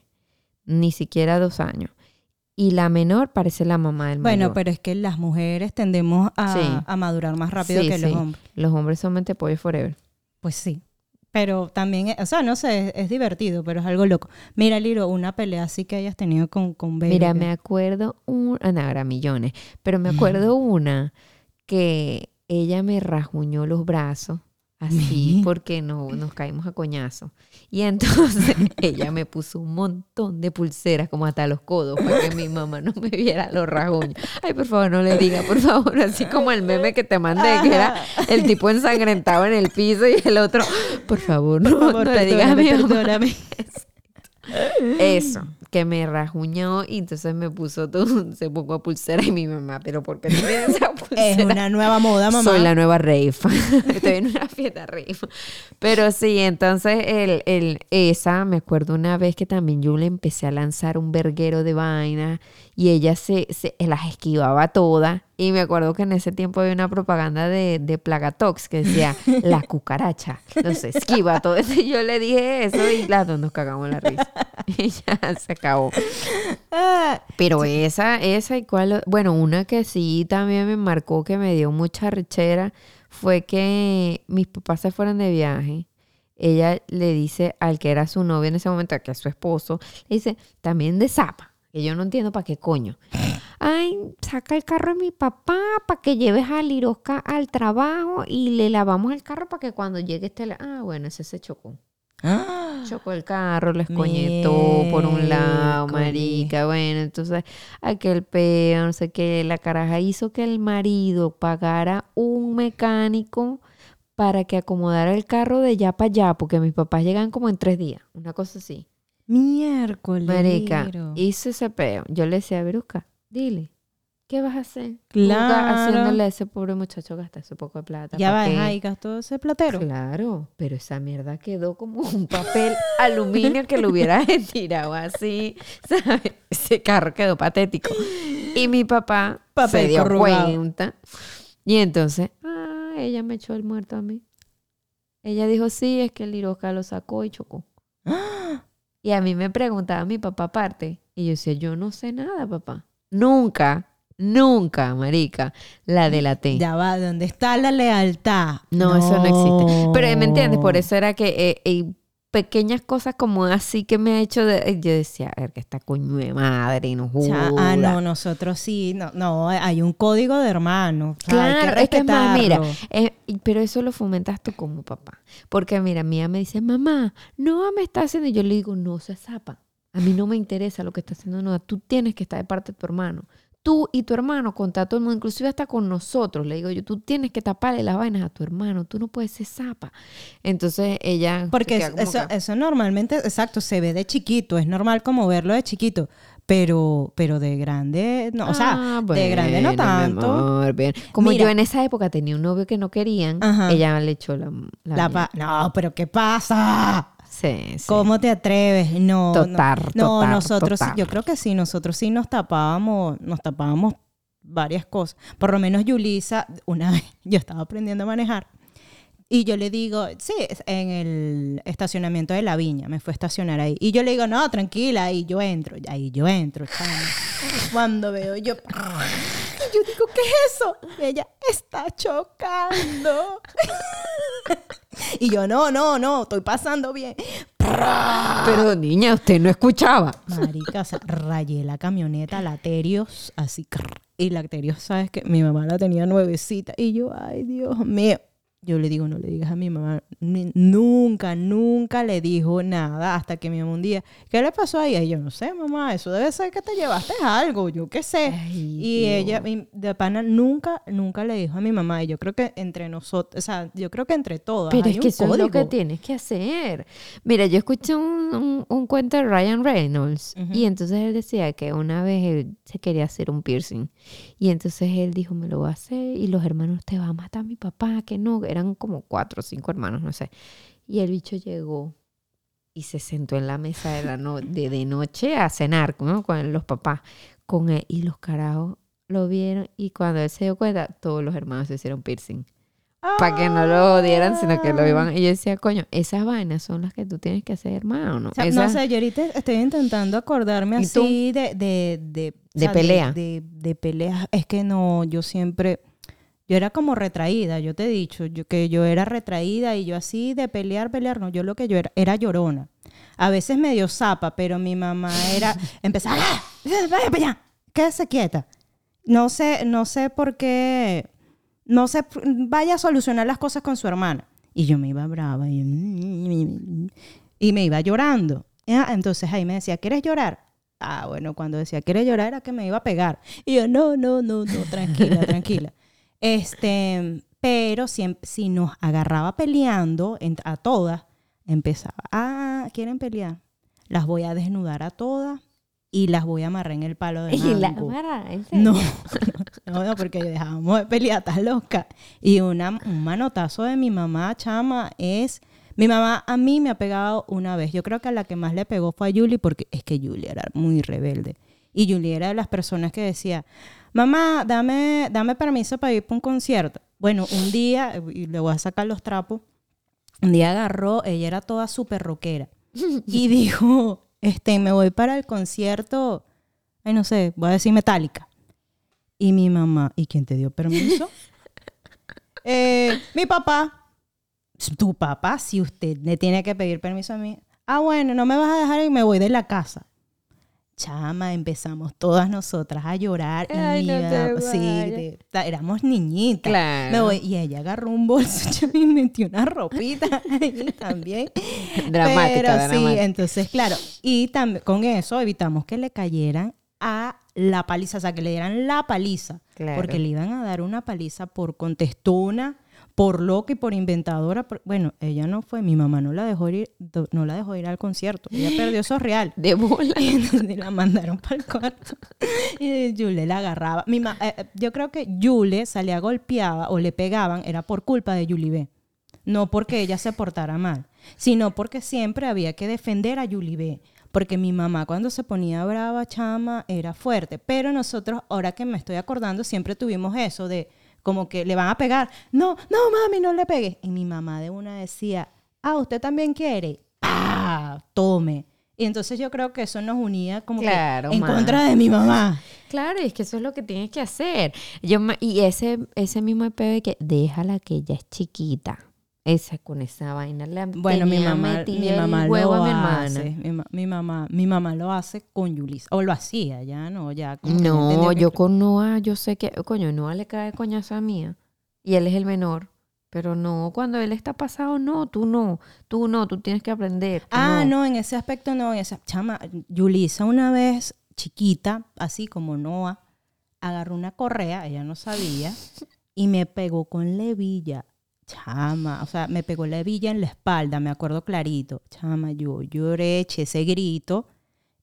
ni siquiera dos años. Y la menor parece la mamá del Bueno, mayor. pero es que las mujeres tendemos a, Sí. a madurar más rápido Sí, que los sí. hombres. Los hombres son mente pollo forever. Pues sí. Pero también, es- o sea, no sé, es, es divertido, pero es algo loco. Mira, Liro, una pelea así que hayas tenido con, con Baby. Mira, me acuerdo una, no, era millones, pero me acuerdo una que ella me rajuñó los brazos así porque no, nos caímos a coñazo. Y entonces ella me puso un montón de pulseras como hasta los codos para que mi mamá no me viera los rasguños. Ay, por favor, no le diga, por favor, así como el meme que te mandé, que era el tipo ensangrentado en el piso y el otro, por favor, no, Por favor, no le digas a mi mamá. Eso, que me rajuñó y entonces me puso todo, se pongo pulsera y mi mamá, pero ¿por qué tienes esa pulsera? Es una nueva moda, mamá. Soy la nueva rave. Estoy en una fiesta rave. Pero sí, entonces el, el, esa, me acuerdo una vez que también yo le empecé a lanzar un verguero de vaina y ella se, se las esquivaba todas. Y me acuerdo que en ese tiempo había una propaganda de, de Plagatox que decía, la cucaracha, los esquiva todo eso. Y yo le dije eso y las dos nos cagamos la risa. Y ya se acabó. Ah, Pero esa, esa y cuál, bueno, una que sí también me marcó, que me dio mucha rechera, fue que mis papás se fueron de viaje. Ella le dice al que era su novio en ese momento, que es su esposo, le dice, también de zapa, que yo no entiendo para qué coño. Ay, saca el carro de mi papá para que lleves a Lirosca al trabajo y le lavamos el carro para que cuando llegue esté... la-". Ah, bueno, ese se chocó. ah, Chocó el carro, les coñetó por un lado, marica. Bueno, entonces aquel peo, no sé qué, la caraja hizo que el marido pagara un mecánico para que acomodara el carro de allá para allá, porque mis papás llegan como en tres días, una cosa así. Miércoles. Marica, hizo ese peo. Yo le decía, Verusca, dile, ¿qué vas a hacer? Claro. Haciéndole a ese pobre muchacho gastar su poco de plata. Ya ¿pa' va, ahí gastó ese platero. Claro, pero esa mierda quedó como un papel aluminio que lo hubiera tirado así, ¿sabes? Ese carro quedó patético. Y mi papá Papel se dio corrugado. cuenta. Y entonces, ah, ella me echó el muerto a mí. Ella dijo, sí, es que el Liroca lo sacó y chocó. Y a mí me preguntaba mi papá aparte. Y yo decía, yo no sé nada, papá. Nunca, nunca, marica, la delaté. Ya va, ¿dónde está la lealtad? No, eso no existe. Pero ¿me entiendes? Por eso era que eh, eh, pequeñas cosas como así que me ha hecho de, eh, yo decía, a ver, que esta coño de madre, no O sea, joda. ah, no, nosotros sí, no, no, hay un código de hermanos. o sea, hay Claro, es que es más, mira, eh, pero eso lo fomentas tú como papá. Porque mira, mía me dice, mamá, no me está haciendo. Y yo le digo, no se zapa. A mí no me interesa lo que está haciendo Noah. Tú tienes que estar de parte de tu hermano. Tú y tu hermano, contra todo el mundo, inclusive hasta con nosotros. Le digo yo, tú tienes que taparle las vainas a tu hermano. Tú no puedes ser zapa. Entonces ella. Porque eso, que- eso normalmente, exacto, se ve de chiquito, es normal como verlo de chiquito, pero, pero de grande, no, o sea, Ah, de grande no tanto. amor, bien. Como Mira. yo en esa época tenía un novio que no querían, Ajá. ella le echó la. la La no, pero ¿qué pasa? Sí, sí. ¿Cómo te atreves? No, no. Totar, no, totar, nosotros, totar. yo creo que sí, nosotros sí nos tapábamos, nos tapábamos varias cosas. Por lo menos Yulisa, una vez yo estaba aprendiendo a manejar y yo le digo, sí, en el estacionamiento de la viña, me fue a estacionar ahí. Y yo le digo, no, tranquila, ahí yo entro, ahí yo entro, chama. Cuando veo yo, y yo digo, ¿qué es eso? Y ella está chocando. y yo, no, no, no, estoy pasando bien. Pero niña, usted no escuchaba. Marica, o sea, rayé la camioneta, la Terios, así. Y la Terios, ¿sabes que Mi mamá la tenía nuevecita. Y yo, ay, Dios mío. Yo le digo, no le digas a mi mamá. Ni- nunca, nunca le dijo nada hasta que mi mamá un día, ¿qué le pasó ahí? Y yo, no sé, mamá, eso debe ser que te llevaste algo, yo qué sé. Ay, y Dios. ella, mi- de pana, nunca, nunca le dijo a mi mamá. Y yo creo que entre nosotros, o sea, yo creo que entre todas. Pero hay es un que eso es lo que tienes que hacer. Mira, yo escuché un, un- un cuento de Ryan Reynolds y entonces él decía que una vez él se quería hacer un piercing y entonces él dijo, me lo voy a hacer y los hermanos, te va a matar mi papá, que no, eran como cuatro o cinco hermanos, no sé. Y el bicho llegó y se sentó en la mesa de, la no- de, de noche a cenar ¿no? con los papás con él y los carajos lo vieron y cuando él se dio cuenta, todos los hermanos se hicieron piercing para que no lo dieran, sino que lo iban. Y yo decía, coño, esas vainas son las que tú tienes que hacer, hermano. O sea, Esas- no sé, yo ahorita estoy intentando acordarme así de, de, de, o De sea, pelea. De, de peleas. Es que no, yo siempre, yo era como retraída, yo te he dicho, yo, que yo era retraída y yo así de pelear, pelear, no, yo lo que yo era, era llorona. A veces medio zapa, pero mi mamá era, empezaba, ¡Ah! vaya para allá, quédese quieta. No sé, no sé por qué, no sé, vaya a solucionar las cosas con su hermana. Y yo me iba brava y, y me iba llorando. Ah, Entonces ahí me decía, ¿quieres llorar? Ah, bueno, cuando decía, ¿quieres llorar? Era que me iba a pegar. Y yo, no, no, no, no, tranquila, tranquila. Este, pero si, si nos agarraba peleando en- a todas, empezaba, ah, ¿quieren pelear? Las voy a desnudar a todas y las voy a amarrar en el palo de Y la amarra, ¿en serio? No, no, no, porque dejábamos de pelear, estás loca. Y una, un manotazo de mi mamá, chama, es... Mi mamá a mí me ha pegado una vez. Yo creo que a la que más le pegó fue a Julie, porque es que Julie era muy rebelde. Y Julie era de las personas que decía, mamá, dame, dame permiso para ir para un concierto. Bueno, un día, y le voy a sacar los trapos, un día agarró, ella era toda súper rockera. y dijo, este, me voy para el concierto, ay, no sé, voy a decir Metallica. Y mi mamá, ¿y quién te dio permiso? Eh, mi papá. Tu papá, si usted le tiene que pedir permiso a mí. Ah, bueno, no me vas a dejar y me voy de la casa. Chama, empezamos todas nosotras a llorar. Y Ay, no mamá- sí, de- éramos niñitas. Claro. Me voy- y ella agarró un bolso y metió una ropita ahí también. Dramática, Pero sí, dramática. entonces, claro. Y también con eso evitamos que le cayeran a la paliza, o sea, que le dieran la paliza. Claro. Porque le iban a dar una paliza por contestona, por loca y por inventadora. por- Bueno, ella no fue, mi mamá no la dejó ir, no la dejó ir al concierto. Ella perdió esos real. De bola. Y entonces la mandaron para el cuarto. Y Yule la agarraba. Mi ma- eh, eh, yo creo que Yule salía golpeada o le pegaban, era por culpa de Yuli B. No porque ella se portara mal, sino porque siempre había que defender a Yuli B. Porque mi mamá cuando se ponía brava, chama, era fuerte. Pero nosotros, ahora que me estoy acordando, siempre tuvimos eso de como que le van a pegar. No, no, mami, no le pegues. Y mi mamá de una decía, ah, ¿usted también quiere? ¡Pah! ¡pa! Tome. Y entonces yo creo que eso nos unía como que en ma. contra de mi mamá. Claro, es que eso es lo que tienes que hacer. Yo y ese, ese mismo pedo de que déjala que ella es chiquita. Esa con esa vaina le Bueno, mi mamá, mi mamá huevo lo a mi hace. hermana. Mi, ma- mi mamá, mi mamá lo hace con Yulisa. O lo hacía, ya no, ya. como No, que- yo con Noah, yo sé que, coño, Noah le cae coñazo a mía. Y él es el menor. Pero no, cuando él está pasado, no, tú no, tú no, tú tienes que aprender. Ah, no. en ese aspecto no. En esa, chama, Yulisa una vez chiquita, así como Noah, agarró una correa, ella no sabía, y me pegó con levilla. Chama, o sea, me pegó la hebilla en la espalda, me acuerdo clarito. Chama, yo lloré, eché ese grito,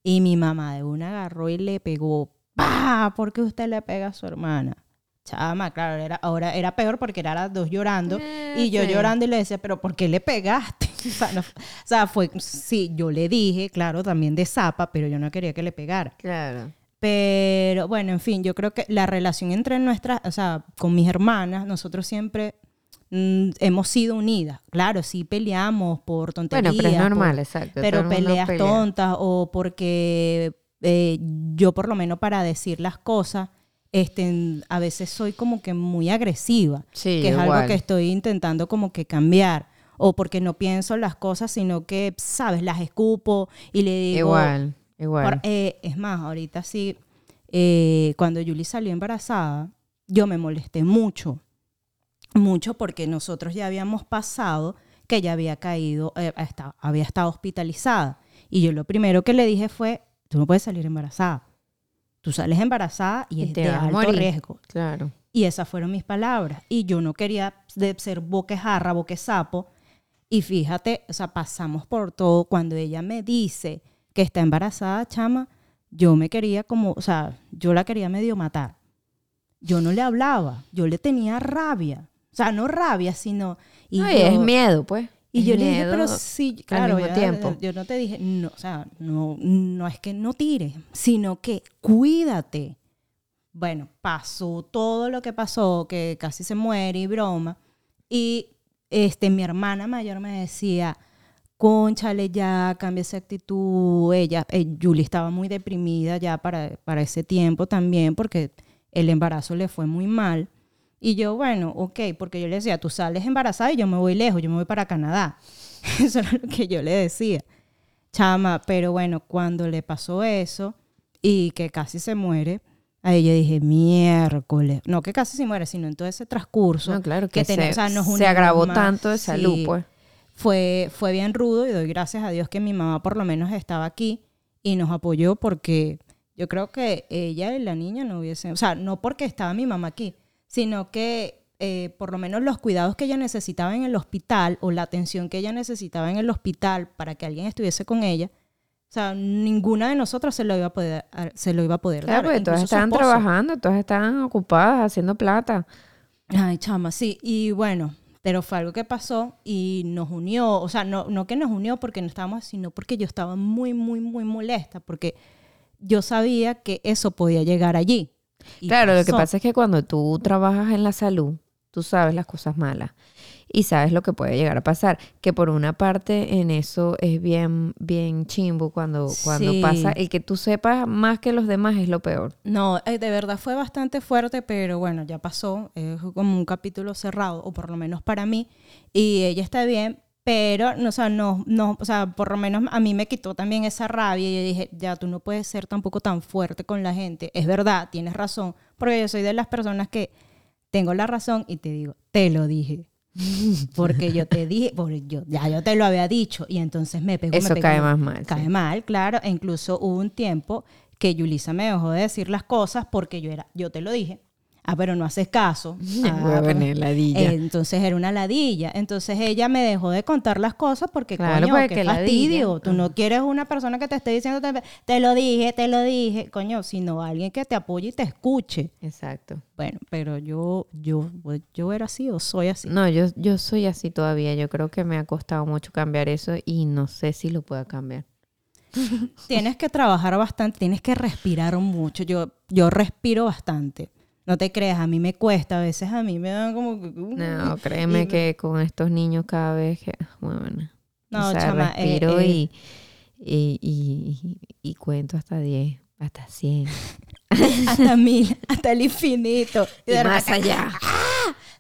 y mi mamá de una agarró y le pegó. ¡Pah! ¿Por qué usted le pega a su hermana? Chama, claro, era, ahora era peor porque eran las dos llorando. Y yo Eh, sí. llorando y le decía, pero ¿por qué le pegaste? O sea, no- o sea, fue, sí, yo le dije, claro, también de zapa, pero yo no quería que le pegara. Claro. Pero bueno, en fin, yo creo que la relación entre nuestras, o sea, con mis hermanas, nosotros siempre mm, hemos sido unidas. Claro, sí peleamos por tonterías. Bueno, pero es por- exacto. peleas pelea. tontas o porque eh, yo por lo menos para decir las cosas, este, a veces soy como que muy agresiva, Sí, que es algo que estoy intentando como que cambiar. O porque no pienso las cosas, sino que, sabes, las escupo y le digo... Igual, igual. Eh, es más, ahorita sí, eh, cuando Julie salió embarazada, yo me molesté mucho, mucho porque nosotros ya habíamos pasado que ella había caído, eh, había estado hospitalizada. Y yo lo primero que le dije fue, tú no puedes salir embarazada. Tú sales embarazada y, Y es te de alto morir. riesgo. Claro. Y esas fueron mis palabras. Y yo no quería de ser boquejarra, boquesapo. Y fíjate, o sea, pasamos por todo. Cuando ella me dice que está embarazada, chama, yo me quería como, o sea, yo la quería medio matar. Yo no le hablaba, yo le tenía rabia. O sea, no rabia, sino... Y No, y yo- es miedo, pues. y Es yo le dije, pero sí, claro, mismo ya, tiempo. yo no te dije, no, o sea, no, no es que no tires, sino que cuídate. Bueno, pasó todo lo que pasó, que casi se muere y broma. Y este, mi hermana mayor me decía, conchale ya, cambia esa actitud. Ella, eh, Julie estaba muy deprimida ya para, para ese tiempo también, porque el embarazo le fue muy mal. Y yo, bueno, ok, porque yo le decía, tú sales embarazada y yo me voy lejos, yo me voy para Canadá. Eso era lo que yo le decía. Chama, pero bueno, cuando le pasó eso y que casi se muere, a ella dije, miércoles. No que casi se muere, sino en todo ese transcurso. No, claro, que, ten- se, o sea, nos se agravó más. tanto de salud, Sí. pues. Fue, fue bien rudo y doy gracias a Dios que mi mamá por lo menos estaba aquí y nos apoyó porque yo creo que ella y la niña no hubiesen, o sea, no porque estaba mi mamá aquí, sino que eh, por lo menos los cuidados que ella necesitaba en el hospital o la atención que ella necesitaba en el hospital para que alguien estuviese con ella, o sea, ninguna de nosotras se lo iba a poder, se lo iba a poder Claro, dar. porque todas estaban trabajando, todas estaban ocupadas haciendo plata. Ay, chama, sí. Y bueno, pero fue algo que pasó y nos unió. O sea, no, no que nos unió porque no estábamos, sino porque yo estaba muy, muy, muy molesta. Porque yo sabía que eso podía llegar allí. Y claro, lo que pasa es que cuando tú trabajas en la salud, tú sabes las cosas malas y sabes lo que puede llegar a pasar. Que por una parte en eso es bien, bien chimbo cuando, cuando Sí. pasa. El que tú sepas más que los demás es lo peor. No, eh, de verdad fue bastante fuerte, pero bueno, ya pasó. Es como un capítulo cerrado, o por lo menos para mí. Y ella está bien, pero no, o sea, no, no, o sea, por lo menos a mí me quitó también esa rabia. Y yo dije, ya tú no puedes ser tampoco tan fuerte con la gente. Es verdad, tienes razón, porque yo soy de las personas que tengo la razón y te digo, te lo dije. Porque yo te dije, porque yo, ya yo te lo había dicho y entonces me pegó. me Eso pegó, cae me- más mal. Cae sí. mal, claro. E incluso hubo un tiempo que Yulisa me dejó de decir las cosas porque yo era, yo te lo dije. Ah, pero no haces caso. Ah, Huevona, pero- ladilla. eh, entonces era una ladilla. Entonces ella me dejó de contar las cosas porque, Claro, coño, qué fastidio. Tú no quieres una persona que te esté diciendo, te, te lo dije, te lo dije, coño, sino alguien que te apoye y te escuche. Exacto. Bueno, pero yo, yo, yo era así o soy así. No, yo, yo soy así todavía. Yo creo que me ha costado mucho cambiar eso y no sé si lo pueda cambiar. Tienes que trabajar bastante, tienes que respirar mucho. Yo, yo respiro bastante. No te creas, a mí me cuesta, a veces a mí me dan como que... No, créeme y- que con estos niños cada vez que... Bueno, No, o sea, chama, eh, respiro eh. y, y, y- y cuento hasta 10, hasta 100. hasta mil, hasta el infinito. Y de más allá.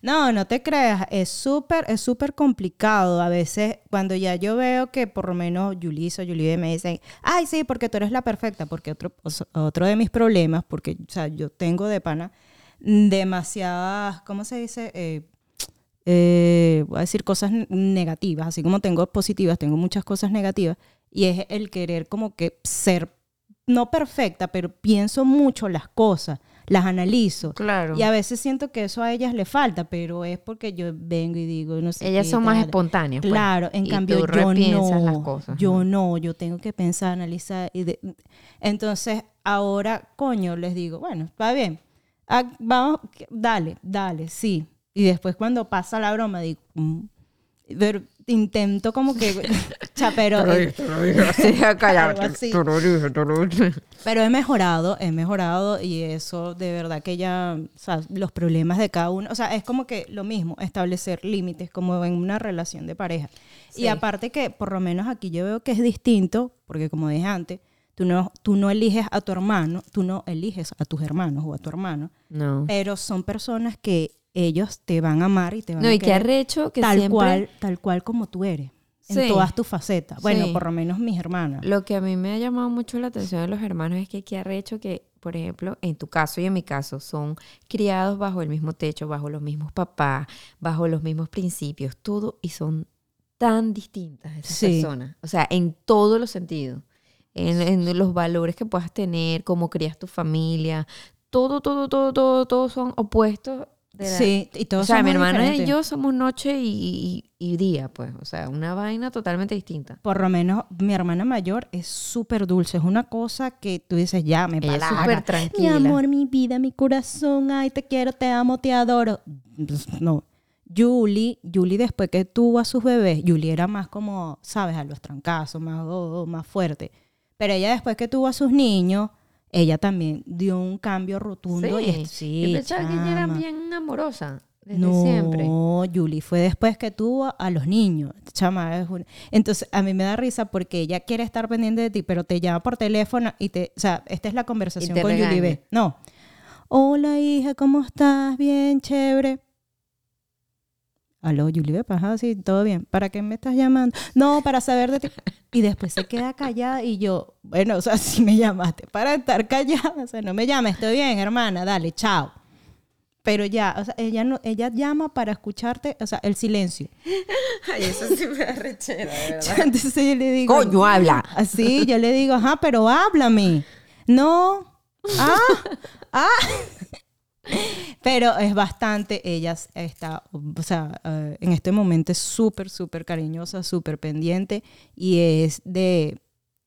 No, no te creas, es súper, es súper complicado. A veces, cuando ya yo veo que por lo menos Yulisa o Julie me dicen, ay, sí, porque tú eres la perfecta, porque otro, otro de mis problemas, porque, o sea, yo tengo de pana demasiadas, ¿cómo se dice? Eh, eh, voy a decir cosas negativas, así como tengo positivas, tengo muchas cosas negativas, y es el querer como que ser, no perfecta, pero pienso mucho las cosas, las analizo. Claro. Y a veces siento que eso a ellas le falta, pero es porque yo vengo y digo, no sé. Ellas qué, son más espontáneas. pues. Claro, en Y cambio tú yo no. las cosas, yo ¿no? no, yo tengo que pensar, analizar. Y de- Entonces, ahora, coño, les digo, bueno, está bien. Ah, vamos, dale, dale, sí. Y después cuando pasa la broma, digo, mm, pero intento como que, cha, pero, eh, pero he mejorado, he mejorado y eso de verdad que ya, o sea, los problemas de cada uno, o sea, es como que lo mismo, establecer límites como en una relación de pareja. Sí. Y aparte que por lo menos aquí yo veo que es distinto, porque como dije antes, tú no, tú no eliges a tu hermano, tú no eliges a tus hermanos o a tu hermano, No. pero son personas que ellos te van a amar y te van No, a y querer arrecho que tal siempre... cual, tal cual como tú eres, en todas tus facetas. Bueno, Sí. por lo menos mis hermanas. Lo que a mí me ha llamado mucho la atención de los hermanos es que qué arrecho que, por ejemplo, en tu caso y en mi caso, son criados bajo el mismo techo, bajo los mismos papás, bajo los mismos principios, todo, y son tan distintas esas Sí. personas. O sea, en todos los sentidos. En, en los valores que puedas tener, cómo crías tu familia, todo, todo, todo, todo, todo son opuestos. Sí, y o todos sea, mi hermana y yo somos noche y, y- y día, pues. O sea, una vaina totalmente distinta. Por lo menos mi hermana mayor es súper dulce. Es una cosa que tú dices, ya, me Ella es palaga. súper Mi tranquila. amor, mi vida, mi corazón. Ay, te quiero, te amo, te adoro. Pues, No. Julie, Julie después que tuvo a sus bebés, Julie era más como, sabes, a los trancazos, más, oh, oh, más fuerte. Pero ella después que tuvo a sus niños, ella también dio un cambio rotundo. y sí, Yo pensaba que ella era bien amorosa desde no, siempre. Julie fue después que tuvo a los niños. Chama, es un- Entonces, a mí me da risa porque ella quiere estar pendiente de ti, pero te llama por teléfono y te. O sea, esta es la conversación con Julie. B. No. Hola, hija, ¿cómo estás? Bien, chévere. Aló, Julie ajá, sí, todo bien. ¿Para qué me estás llamando? No, para saber de ti. Y después se queda callada y yo, bueno, o sea, si me llamaste para estar callada, o sea, no me llames, estoy bien, hermana, dale, chao. Pero ya, o sea, ella no, ella llama para escucharte, o sea, el silencio. Ay, eso sí me da rechera, de Entonces yo le digo, Coño, habla. Así, yo le digo, ajá, pero háblame. No. Ah, ah. Pero es bastante, ella está, o sea, eh, en este momento es súper, súper cariñosa, súper pendiente y es de,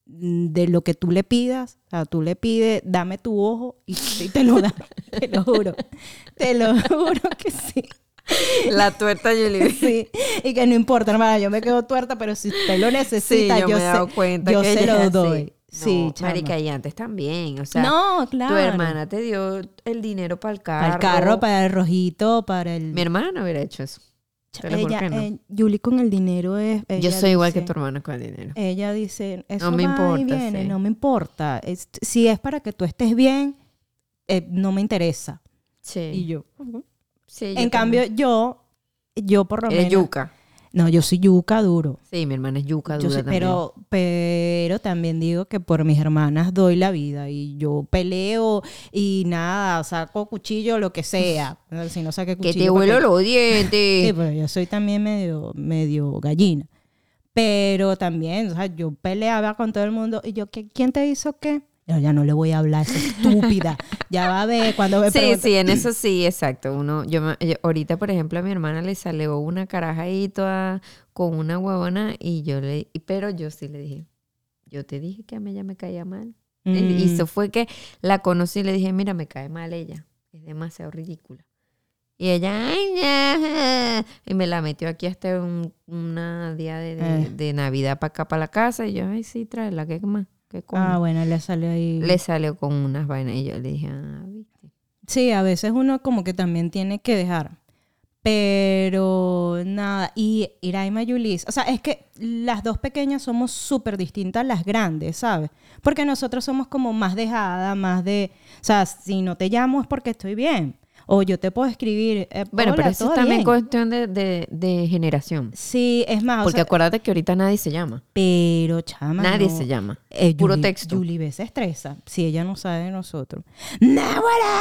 de lo que tú le pidas, o sea, tú le pides, dame tu ojo y, y te lo da, te lo juro, te lo juro que sí. La tuerta Julie. Sí, y que no importa, hermana, yo me quedo tuerta, pero si usted lo Sí, necesita, yo, yo, me he sé, dado cuenta yo que se lo así. doy. Sí, No, marica, y antes también, o sea, no, claro. tu hermana te dio el dinero para el carro. Para el carro, para el rojito, para el... Mi hermana no hubiera hecho eso. Ella, no. eh, Julie con el dinero es... Yo soy igual que tu hermana con el dinero. Ella dice, eso me va y importa, viene, sí. no me importa. Es- si es para que tú estés bien, eh, no me interesa. Sí. Y yo... Sí, yo en cambio, yo, yo por lo menos... yuca. No, yo soy yuca duro. Sí, mi hermana es yuca dura soy- también. pero, pero también digo que por mis hermanas doy la vida y yo peleo y nada, saco cuchillo, lo que sea. Si no saqué que cuchillo. te vuelo porque- los Sí, dientes. pero yo soy también medio, medio gallina. Pero también, o sea, yo peleaba con todo el mundo y yo, ¿qué- ¿quién te hizo qué? Yo ya no le voy a hablar, estúpida. ya va a ver cuando me Sí, sí, en eso sí, exacto. Uno, yo, me- yo- ahorita, por ejemplo, a mi hermana le salió una caraja ahí toda con una huevona y yo le, pero yo sí le dije, yo te dije que a mí ella me caía mal. Y- Y Mm. eso fue que la conocí y le dije, mira, me cae mal ella, es demasiado ridícula. Y ella, ay, ya", y me la metió aquí hasta un una día de, de- Eh. de Navidad para acá, para la casa, y yo, ay, sí, tráela, ¿qué más? ¿Qué coño?". Ah, bueno, le salió ahí. Le salió con unas vainas y yo le dije, ah, viste. Sí, a veces uno como que también tiene que dejar. Pero nada, y Iraima Yulis, o sea, es que las dos pequeñas somos súper distintas a las grandes, ¿sabes? Porque nosotros somos como más dejadas, más de, o sea, si no te llamo es porque estoy bien. O yo te puedo escribir. eh, Bueno, "Hola, pero eso ¿todo es también bien?". cuestión de, de- de generación. Sí, es más, o Porque sea, acuérdate que ahorita nadie se llama. pero chama. Nadie no. se llama. Eh, Puro texto. Yuli B se estresa si ella no sabe de nosotros. ¡Náguara!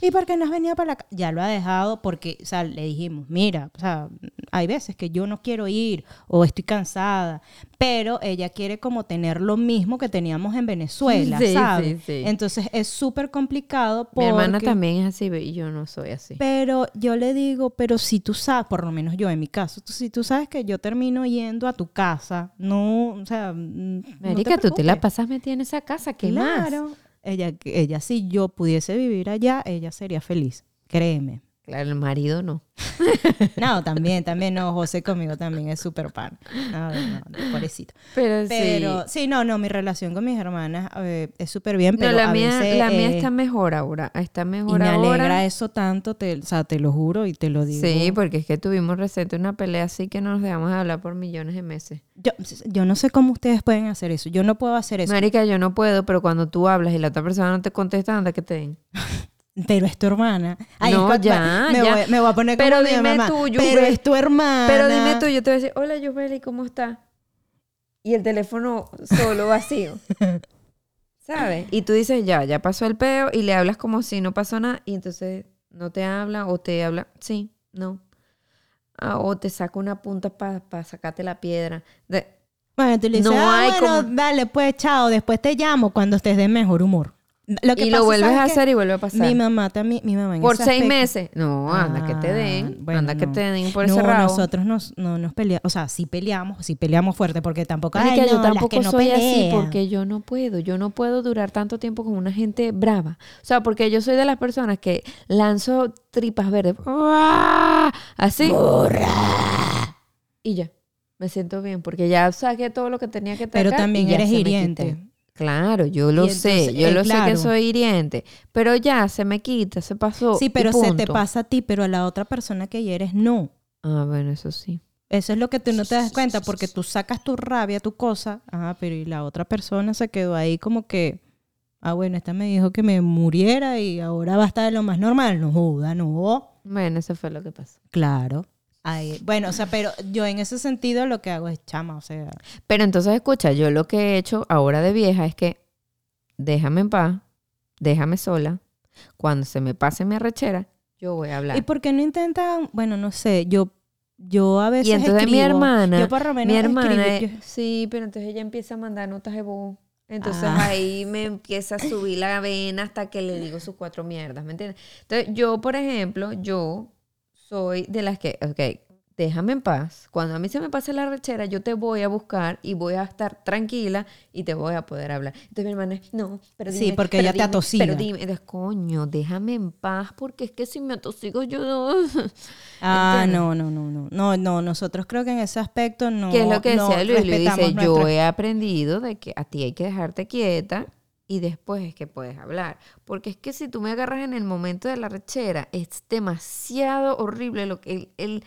¿Y por qué no has venido para la ca-?" Ya lo ha dejado porque, o sea, le dijimos, mira, o sea, hay veces que yo no quiero ir o estoy cansada, pero ella quiere como tener lo mismo que teníamos en Venezuela, Sí, ¿sabes? sí, sí. Entonces es súper complicado Mi porque... hermana también es así y yo no soy así. Pero yo le digo, pero si tú sabes, por lo menos yo en mi caso, tú- si tú sabes que yo termino yendo a tu casa, no, o sea, mm, no Marica, tú te la pasas metida en esa casa, ¿qué más? Claro. Ella, ella, si yo pudiese vivir allá, ella sería feliz. Créeme. Claro, el marido no. No, también, también, no, José conmigo también es súper pan. No, no, no, pobrecito. Pero, Pero, sí. no, no, mi relación con mis hermanas eh, es súper bien, No, pero la a mía, veces, la mía eh, está mejor ahora. Está y mejor me ahora. alegra eso tanto, te, o sea, te lo juro y te lo digo. Sí, porque es que tuvimos reciente una pelea así que no nos dejamos de hablar por millones de meses. Yo, yo no sé cómo ustedes pueden hacer eso. Yo no puedo hacer eso. Marica, yo no puedo, pero cuando tú hablas y la otra persona no te contesta, anda que te den. Pero es tu hermana. No, es que- ya, me, ya. Voy, me voy a poner como Pero mi dime mamá. tú, Pero es tu hermana. Pero dime tú, yo te voy a decir, hola, Yubeli, ¿cómo estás? Y el teléfono solo vacío. ¿Sabes? Y tú dices, ya, ya pasó el peo y le hablas como si no pasó nada y entonces no te habla o te habla, sí, no. Ah, o te saca una punta para sacarte la piedra. De- Bueno, tú le dices, No ah, hay bueno, como- dale, pues, chao. Después te llamo cuando estés de mejor humor. Lo que y pasa, lo vuelves ¿sabes a hacer y vuelve a pasar. Mi mamá también, mi mamá en por seis aspecto- meses. No, anda que te Ah, den. bueno, anda que no. te den por no, ese rabo. nosotros nos, no nos peleamos, o sea, sí peleamos, sí peleamos fuerte, porque tampoco, Marica, ay, yo no, las tampoco que no soy así pelean. porque yo no puedo. Yo no puedo durar tanto tiempo con una gente brava. O sea, porque yo soy de las personas que lanzo tripas verdes. Así. Y ya. Me siento bien porque ya saqué todo lo que tenía que Pero sacar también eres hiriente. Claro, yo lo sé. Yo eh, lo sé que soy hiriente. Pero ya se me quita, se pasó. Sí, pero se te pasa a ti, pero a la otra persona que hieres no. Ah, bueno, eso sí. Eso es lo que tú no te das cuenta porque tú sacas tu rabia, tu cosa, ajá, pero y la otra persona se quedó ahí como que, ah, bueno, esta me dijo que me muriera y ahora va a estar de lo más normal. No joda, no. Bueno, eso fue lo que pasó. Claro. Bueno, o sea, pero yo en ese sentido lo que hago es chama, o sea, Pero entonces, escucha, yo lo que he hecho ahora de vieja es que déjame en paz, déjame sola. Cuando se me pase mi arrechera, yo voy a hablar. ¿y por qué no intentan? Bueno, no sé, yo yo a veces Y entonces mi hermana, yo por lo menos mi hermana, escribo, sí, pero entonces ella empieza a mandar notas de voz. Entonces Ah. ahí me empieza a subir la vena hasta que le digo sus cuatro mierdas, ¿me entiendes? Entonces yo, por ejemplo, yo soy de las que, ok, déjame en paz. Cuando a mí se me pase la rechera, yo te voy a buscar y voy a estar tranquila y te voy a poder hablar. Entonces mi hermana no, pero Sí, dime. porque pero ella te atosiga. Pero dime, entonces, coño, déjame en paz porque es que si me atosigo yo... Ah, ¿Entiendes? no, no, no, no. No, no, nosotros creo que en ese aspecto no. que es lo que no decía Luis, Luis dice, yo he aprendido de que a ti hay que dejarte quieta y después es que puedes hablar. Porque es que si tú me agarras en el momento de la rechera, es demasiado horrible lo que el, el,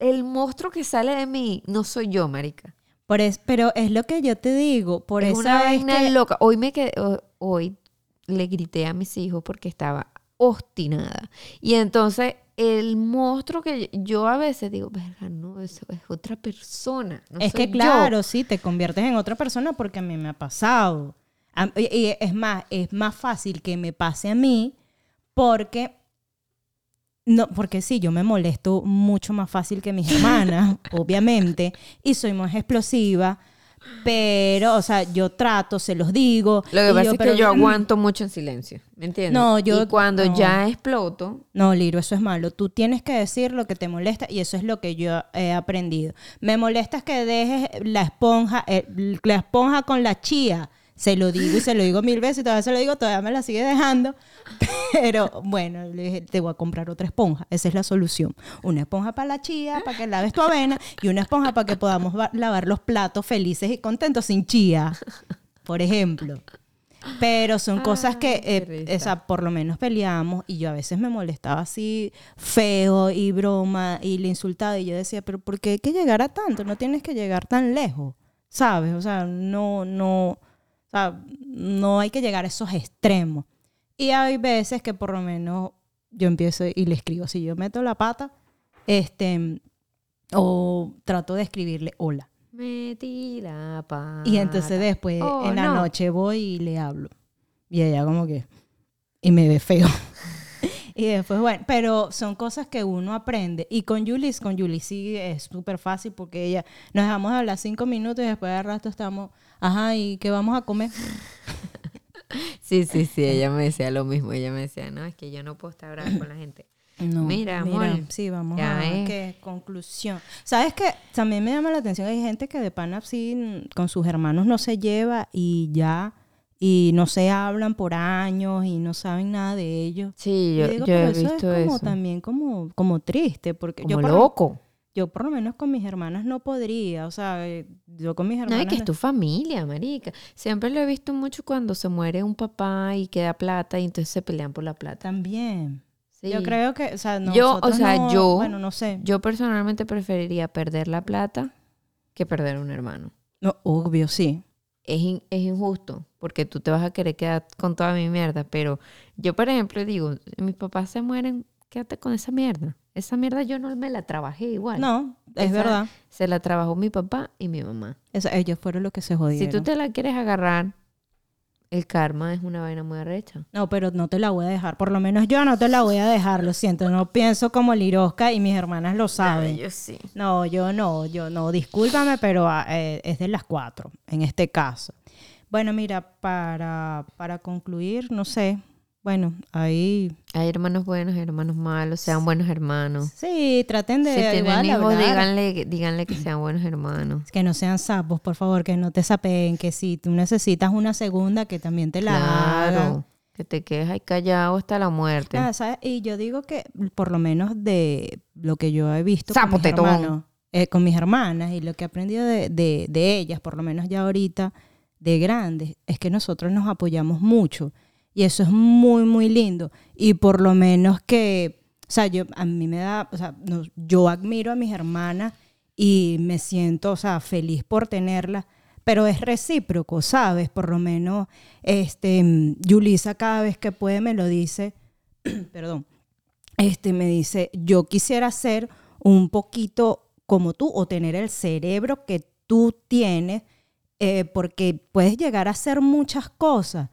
el monstruo que sale de mí no soy yo, marica. Por es, pero es lo que yo te digo, por es esa una vaina que- loca. Hoy me quedé, ho- hoy le grité a mis hijos porque estaba obstinada. Y entonces el monstruo que yo a veces digo, verga, no, eso es otra persona. no es soy que yo". claro, sí, te conviertes en otra persona porque a mí me ha pasado. Y, es más, es más fácil que me pase a mí porque no, porque sí, yo me molesto mucho más fácil que mis hermanas, obviamente, y soy más explosiva, pero, o sea, yo trato, se los digo. Lo que pasa yo, es pero- que yo aguanto mucho en silencio, ¿me entiendes? No, yo- Y cuando no. ya exploto, No, Liro, eso es malo. Tú tienes que decir lo que te molesta y eso es lo que yo he aprendido. Me molesta es que dejes la esponja, eh, la esponja con la chía. Se lo digo y se lo digo mil veces y todavía se lo digo, todavía me la sigue dejando. Pero bueno, le dije, te voy a comprar otra esponja. Esa es la solución. Una esponja para la chía, para que laves tu avena, y una esponja para que podamos va- lavar los platos felices y contentos sin chía, por ejemplo. Pero son cosas que, eh, sea, por lo menos peleamos y yo a veces me molestaba así feo y broma y le insultaba y yo decía, pero ¿por qué hay que llegar a tanto? No tienes que llegar tan lejos, ¿sabes? O sea, no, no, o sea, no hay que llegar a esos extremos. Y hay veces que por lo menos yo empiezo y le escribo, si yo meto la pata, este, o trato de escribirle hola. Metí la pata. Y entonces después Oh, en la no. noche voy y le hablo. Y ella como que... Y me ve feo. y después, bueno, pero son cosas que uno aprende. Y con Julis, con Julis sí es súper fácil porque ella... Nos dejamos de hablar cinco minutos y después de rato estamos... Ajá, ¿y qué vamos a comer? Sí, sí, sí, ella me decía lo mismo. Ella me decía, no, es que yo no puedo estar brava con la gente. No, Mira, amor, sí, vamos ya a es. qué conclusión. ¿Sabes qué? También me llama la atención, hay gente que de pana sí con sus hermanos no se lleva y ya, y no se hablan por años y no saben nada de ellos. Sí, yo, digo, yo he pero eso visto es como eso. también como, como triste, porque yo Como lo- loco. Yo por lo menos con mis hermanas no podría, o sea, eh, yo con mis No, hermanas... es que es tu familia, marica. Siempre lo he visto mucho cuando se muere un papá y queda plata y entonces se pelean por la plata. También. Sí. Yo creo que, o sea, Yo, o sea, no- yo- Bueno, no sé. Yo personalmente preferiría perder la plata que perder un hermano. No, obvio, sí. Es, in- es injusto porque tú te vas a querer quedar con toda mi mierda, pero yo, por ejemplo, digo, mis papás se mueren, quédate con esa mierda. Esa mierda yo no me la trabajé igual. No, es Esa- verdad. Se la trabajó mi papá y mi mamá. Ellos fueron los que se jodieron. Si tú te la quieres agarrar, el karma es una vaina muy arrecha. No, pero no te la voy a dejar. Por lo menos yo no te la voy a dejar, lo siento. No pienso como Lirosca y mis hermanas lo saben. Yo sí. No, yo no, yo no. Discúlpame, pero ah, eh, es de las cuatro, en este caso. Bueno, mira, para, para concluir, no sé. Bueno, ahí Hay hermanos buenos hermanos malos, sean buenos hermanos. sí, traten de Si tienen igual hijos, díganle, díganle que sean buenos hermanos. Que no sean sapos, por favor, que no te sapeen, que si tú necesitas una segunda, que también te la hagan. Claro. Que te quedes ahí callado hasta la muerte. Ah, ¿sabes? Y yo digo que por lo menos de lo que yo he visto con Sapo mis, hermanos, eh, con mis hermanas y lo que he aprendido de, de- de ellas, por lo menos ya ahorita de grandes, es que nosotros nos apoyamos mucho y eso es muy, muy lindo. Y por lo menos que, o sea, yo, a mí me da, o sea, no- yo admiro a mis hermanas y me siento, o sea, feliz por tenerlas, pero es recíproco, ¿sabes? Por lo menos, este, Yulisa cada vez que puede me lo dice, perdón, este me dice, yo quisiera ser un poquito como tú o tener el cerebro que tú tienes, eh, porque puedes llegar a hacer muchas cosas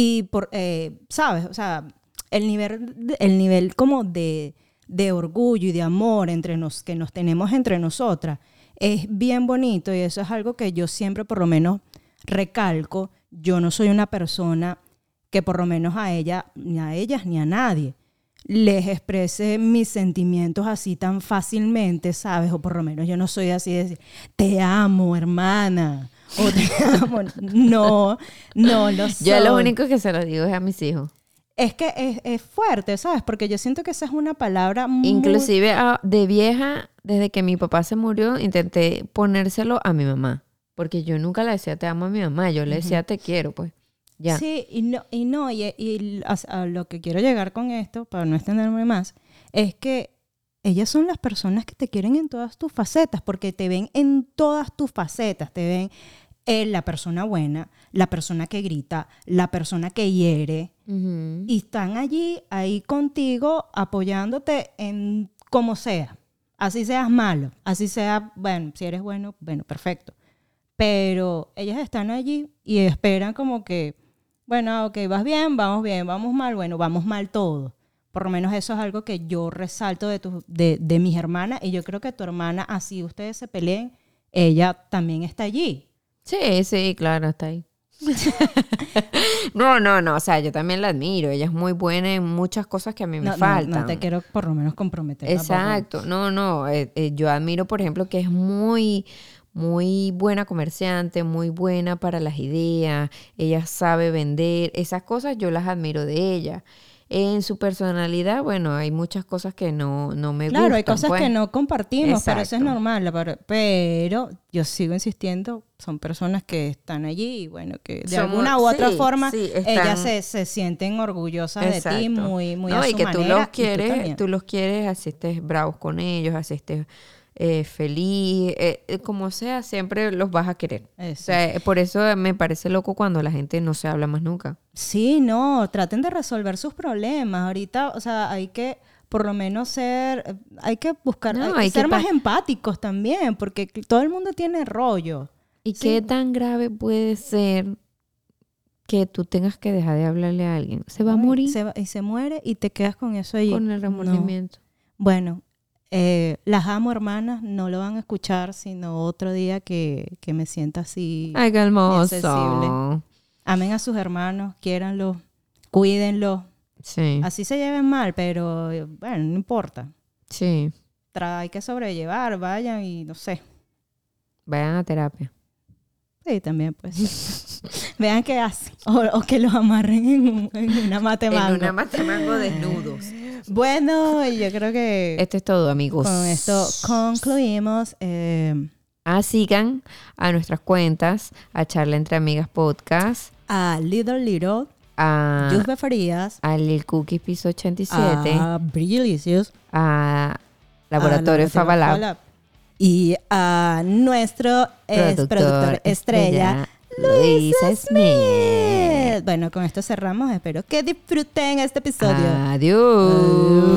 y por, eh, sabes, o sea, el nivel, el nivel como de, de orgullo y de amor entre nos, que nos tenemos entre nosotras es bien bonito y eso es algo que yo siempre por lo menos recalco. Yo no soy una persona que por lo menos a ella, ni a ellas, ni a nadie les exprese mis sentimientos así tan fácilmente, ¿sabes? O por lo menos yo no soy así de decir, te amo, hermana, o te amo. No, no lo soy. Yo lo único que se lo digo es a mis hijos. Es que es, es fuerte, ¿sabes? Porque yo siento que esa es una palabra muy... Inclusive ah, de vieja, desde que mi papá se murió, intenté ponérselo a mi mamá. Porque yo nunca le decía te amo a mi mamá, yo le decía te quiero, pues. Ya. Sí, y no, y, no, y, y a, a lo que quiero llegar con esto, para no extenderme más, es que ellas son las personas que te quieren en todas tus facetas, porque te ven en todas tus facetas, te ven en la persona buena, la persona que grita, la persona que hiere, y están allí, ahí contigo, apoyándote en como sea. Así seas malo, así sea, bueno, si eres bueno, bueno, perfecto. Pero ellas están allí y esperan como que, bueno, ok, vas bien, vamos bien, vamos mal, bueno, vamos mal todo. Por lo menos eso es algo que yo resalto de, tus- de, de mis hermanas y yo creo que tu hermana, así ustedes se peleen, ella también está allí. Sí, sí, claro, está ahí. no, no, no, o sea, yo también la admiro. Ella es muy buena en muchas cosas que a mí me No, faltan. no te quiero por lo menos comprometer. Exacto, no, no, eh, eh, yo admiro, por ejemplo, que es muy, muy buena comerciante, muy buena para las ideas, ella sabe vender, esas cosas yo las admiro de ella. En su personalidad, bueno, hay muchas cosas que no, no me gustan. Claro, hay cosas pues. que no compartimos, pero eso es normal. Pero, pero yo sigo insistiendo, son personas que están allí y bueno, que de Somos- alguna u otra sí, forma sí, están- ellas se, se sienten orgullosas de ti, muy, muy No, a y su que tú los y quieres, tú, los quieres, así estés bravos con ellos, así estés eh, feliz, eh, eh, como sea, siempre los vas a querer. O sea, por eso me parece loco cuando la gente no se habla más nunca. Sí, no, traten de resolver sus problemas. Ahorita, o sea, hay que por lo menos ser, hay que buscar, No, hay que hay que ser más empáticos también, porque todo el mundo tiene rollo. ¿Y Sí. qué tan grave puede ser que tú tengas que dejar de hablarle a alguien? Se va a morir se va- y se muere y te quedas con eso allí. con el No. remordimiento. Bueno, eh, las amo hermanas, no lo van a escuchar, sino otro día que, que me sienta así. Ay, qué hermoso. sensible. Amen a sus hermanos, quiéranlos, cuídenlos. Sí, Así se lleven mal, pero eh, bueno, no importa. sí. Tra- hay que sobrellevar, vayan y no sé. Vayan a terapia. Sí, también pues. Vean qué hacen. O, o que los amarren en, un- en una. En una matemango desnudos. Bueno, yo creo que Esto es todo, amigos. con esto concluimos. eh, Ah, sigan a nuestras cuentas, a Charla Entre Amigas Podcast, a Little Little, a, Yusbe Farías, a Lil Cookies Piso 87, a Brilicious, a a Laboratorio Fabalab, Fabalab, y a nuestro ex productor estrella, Luis Smith. Eh, Bueno, con esto cerramos. Espero que disfruten este episodio. Adiós.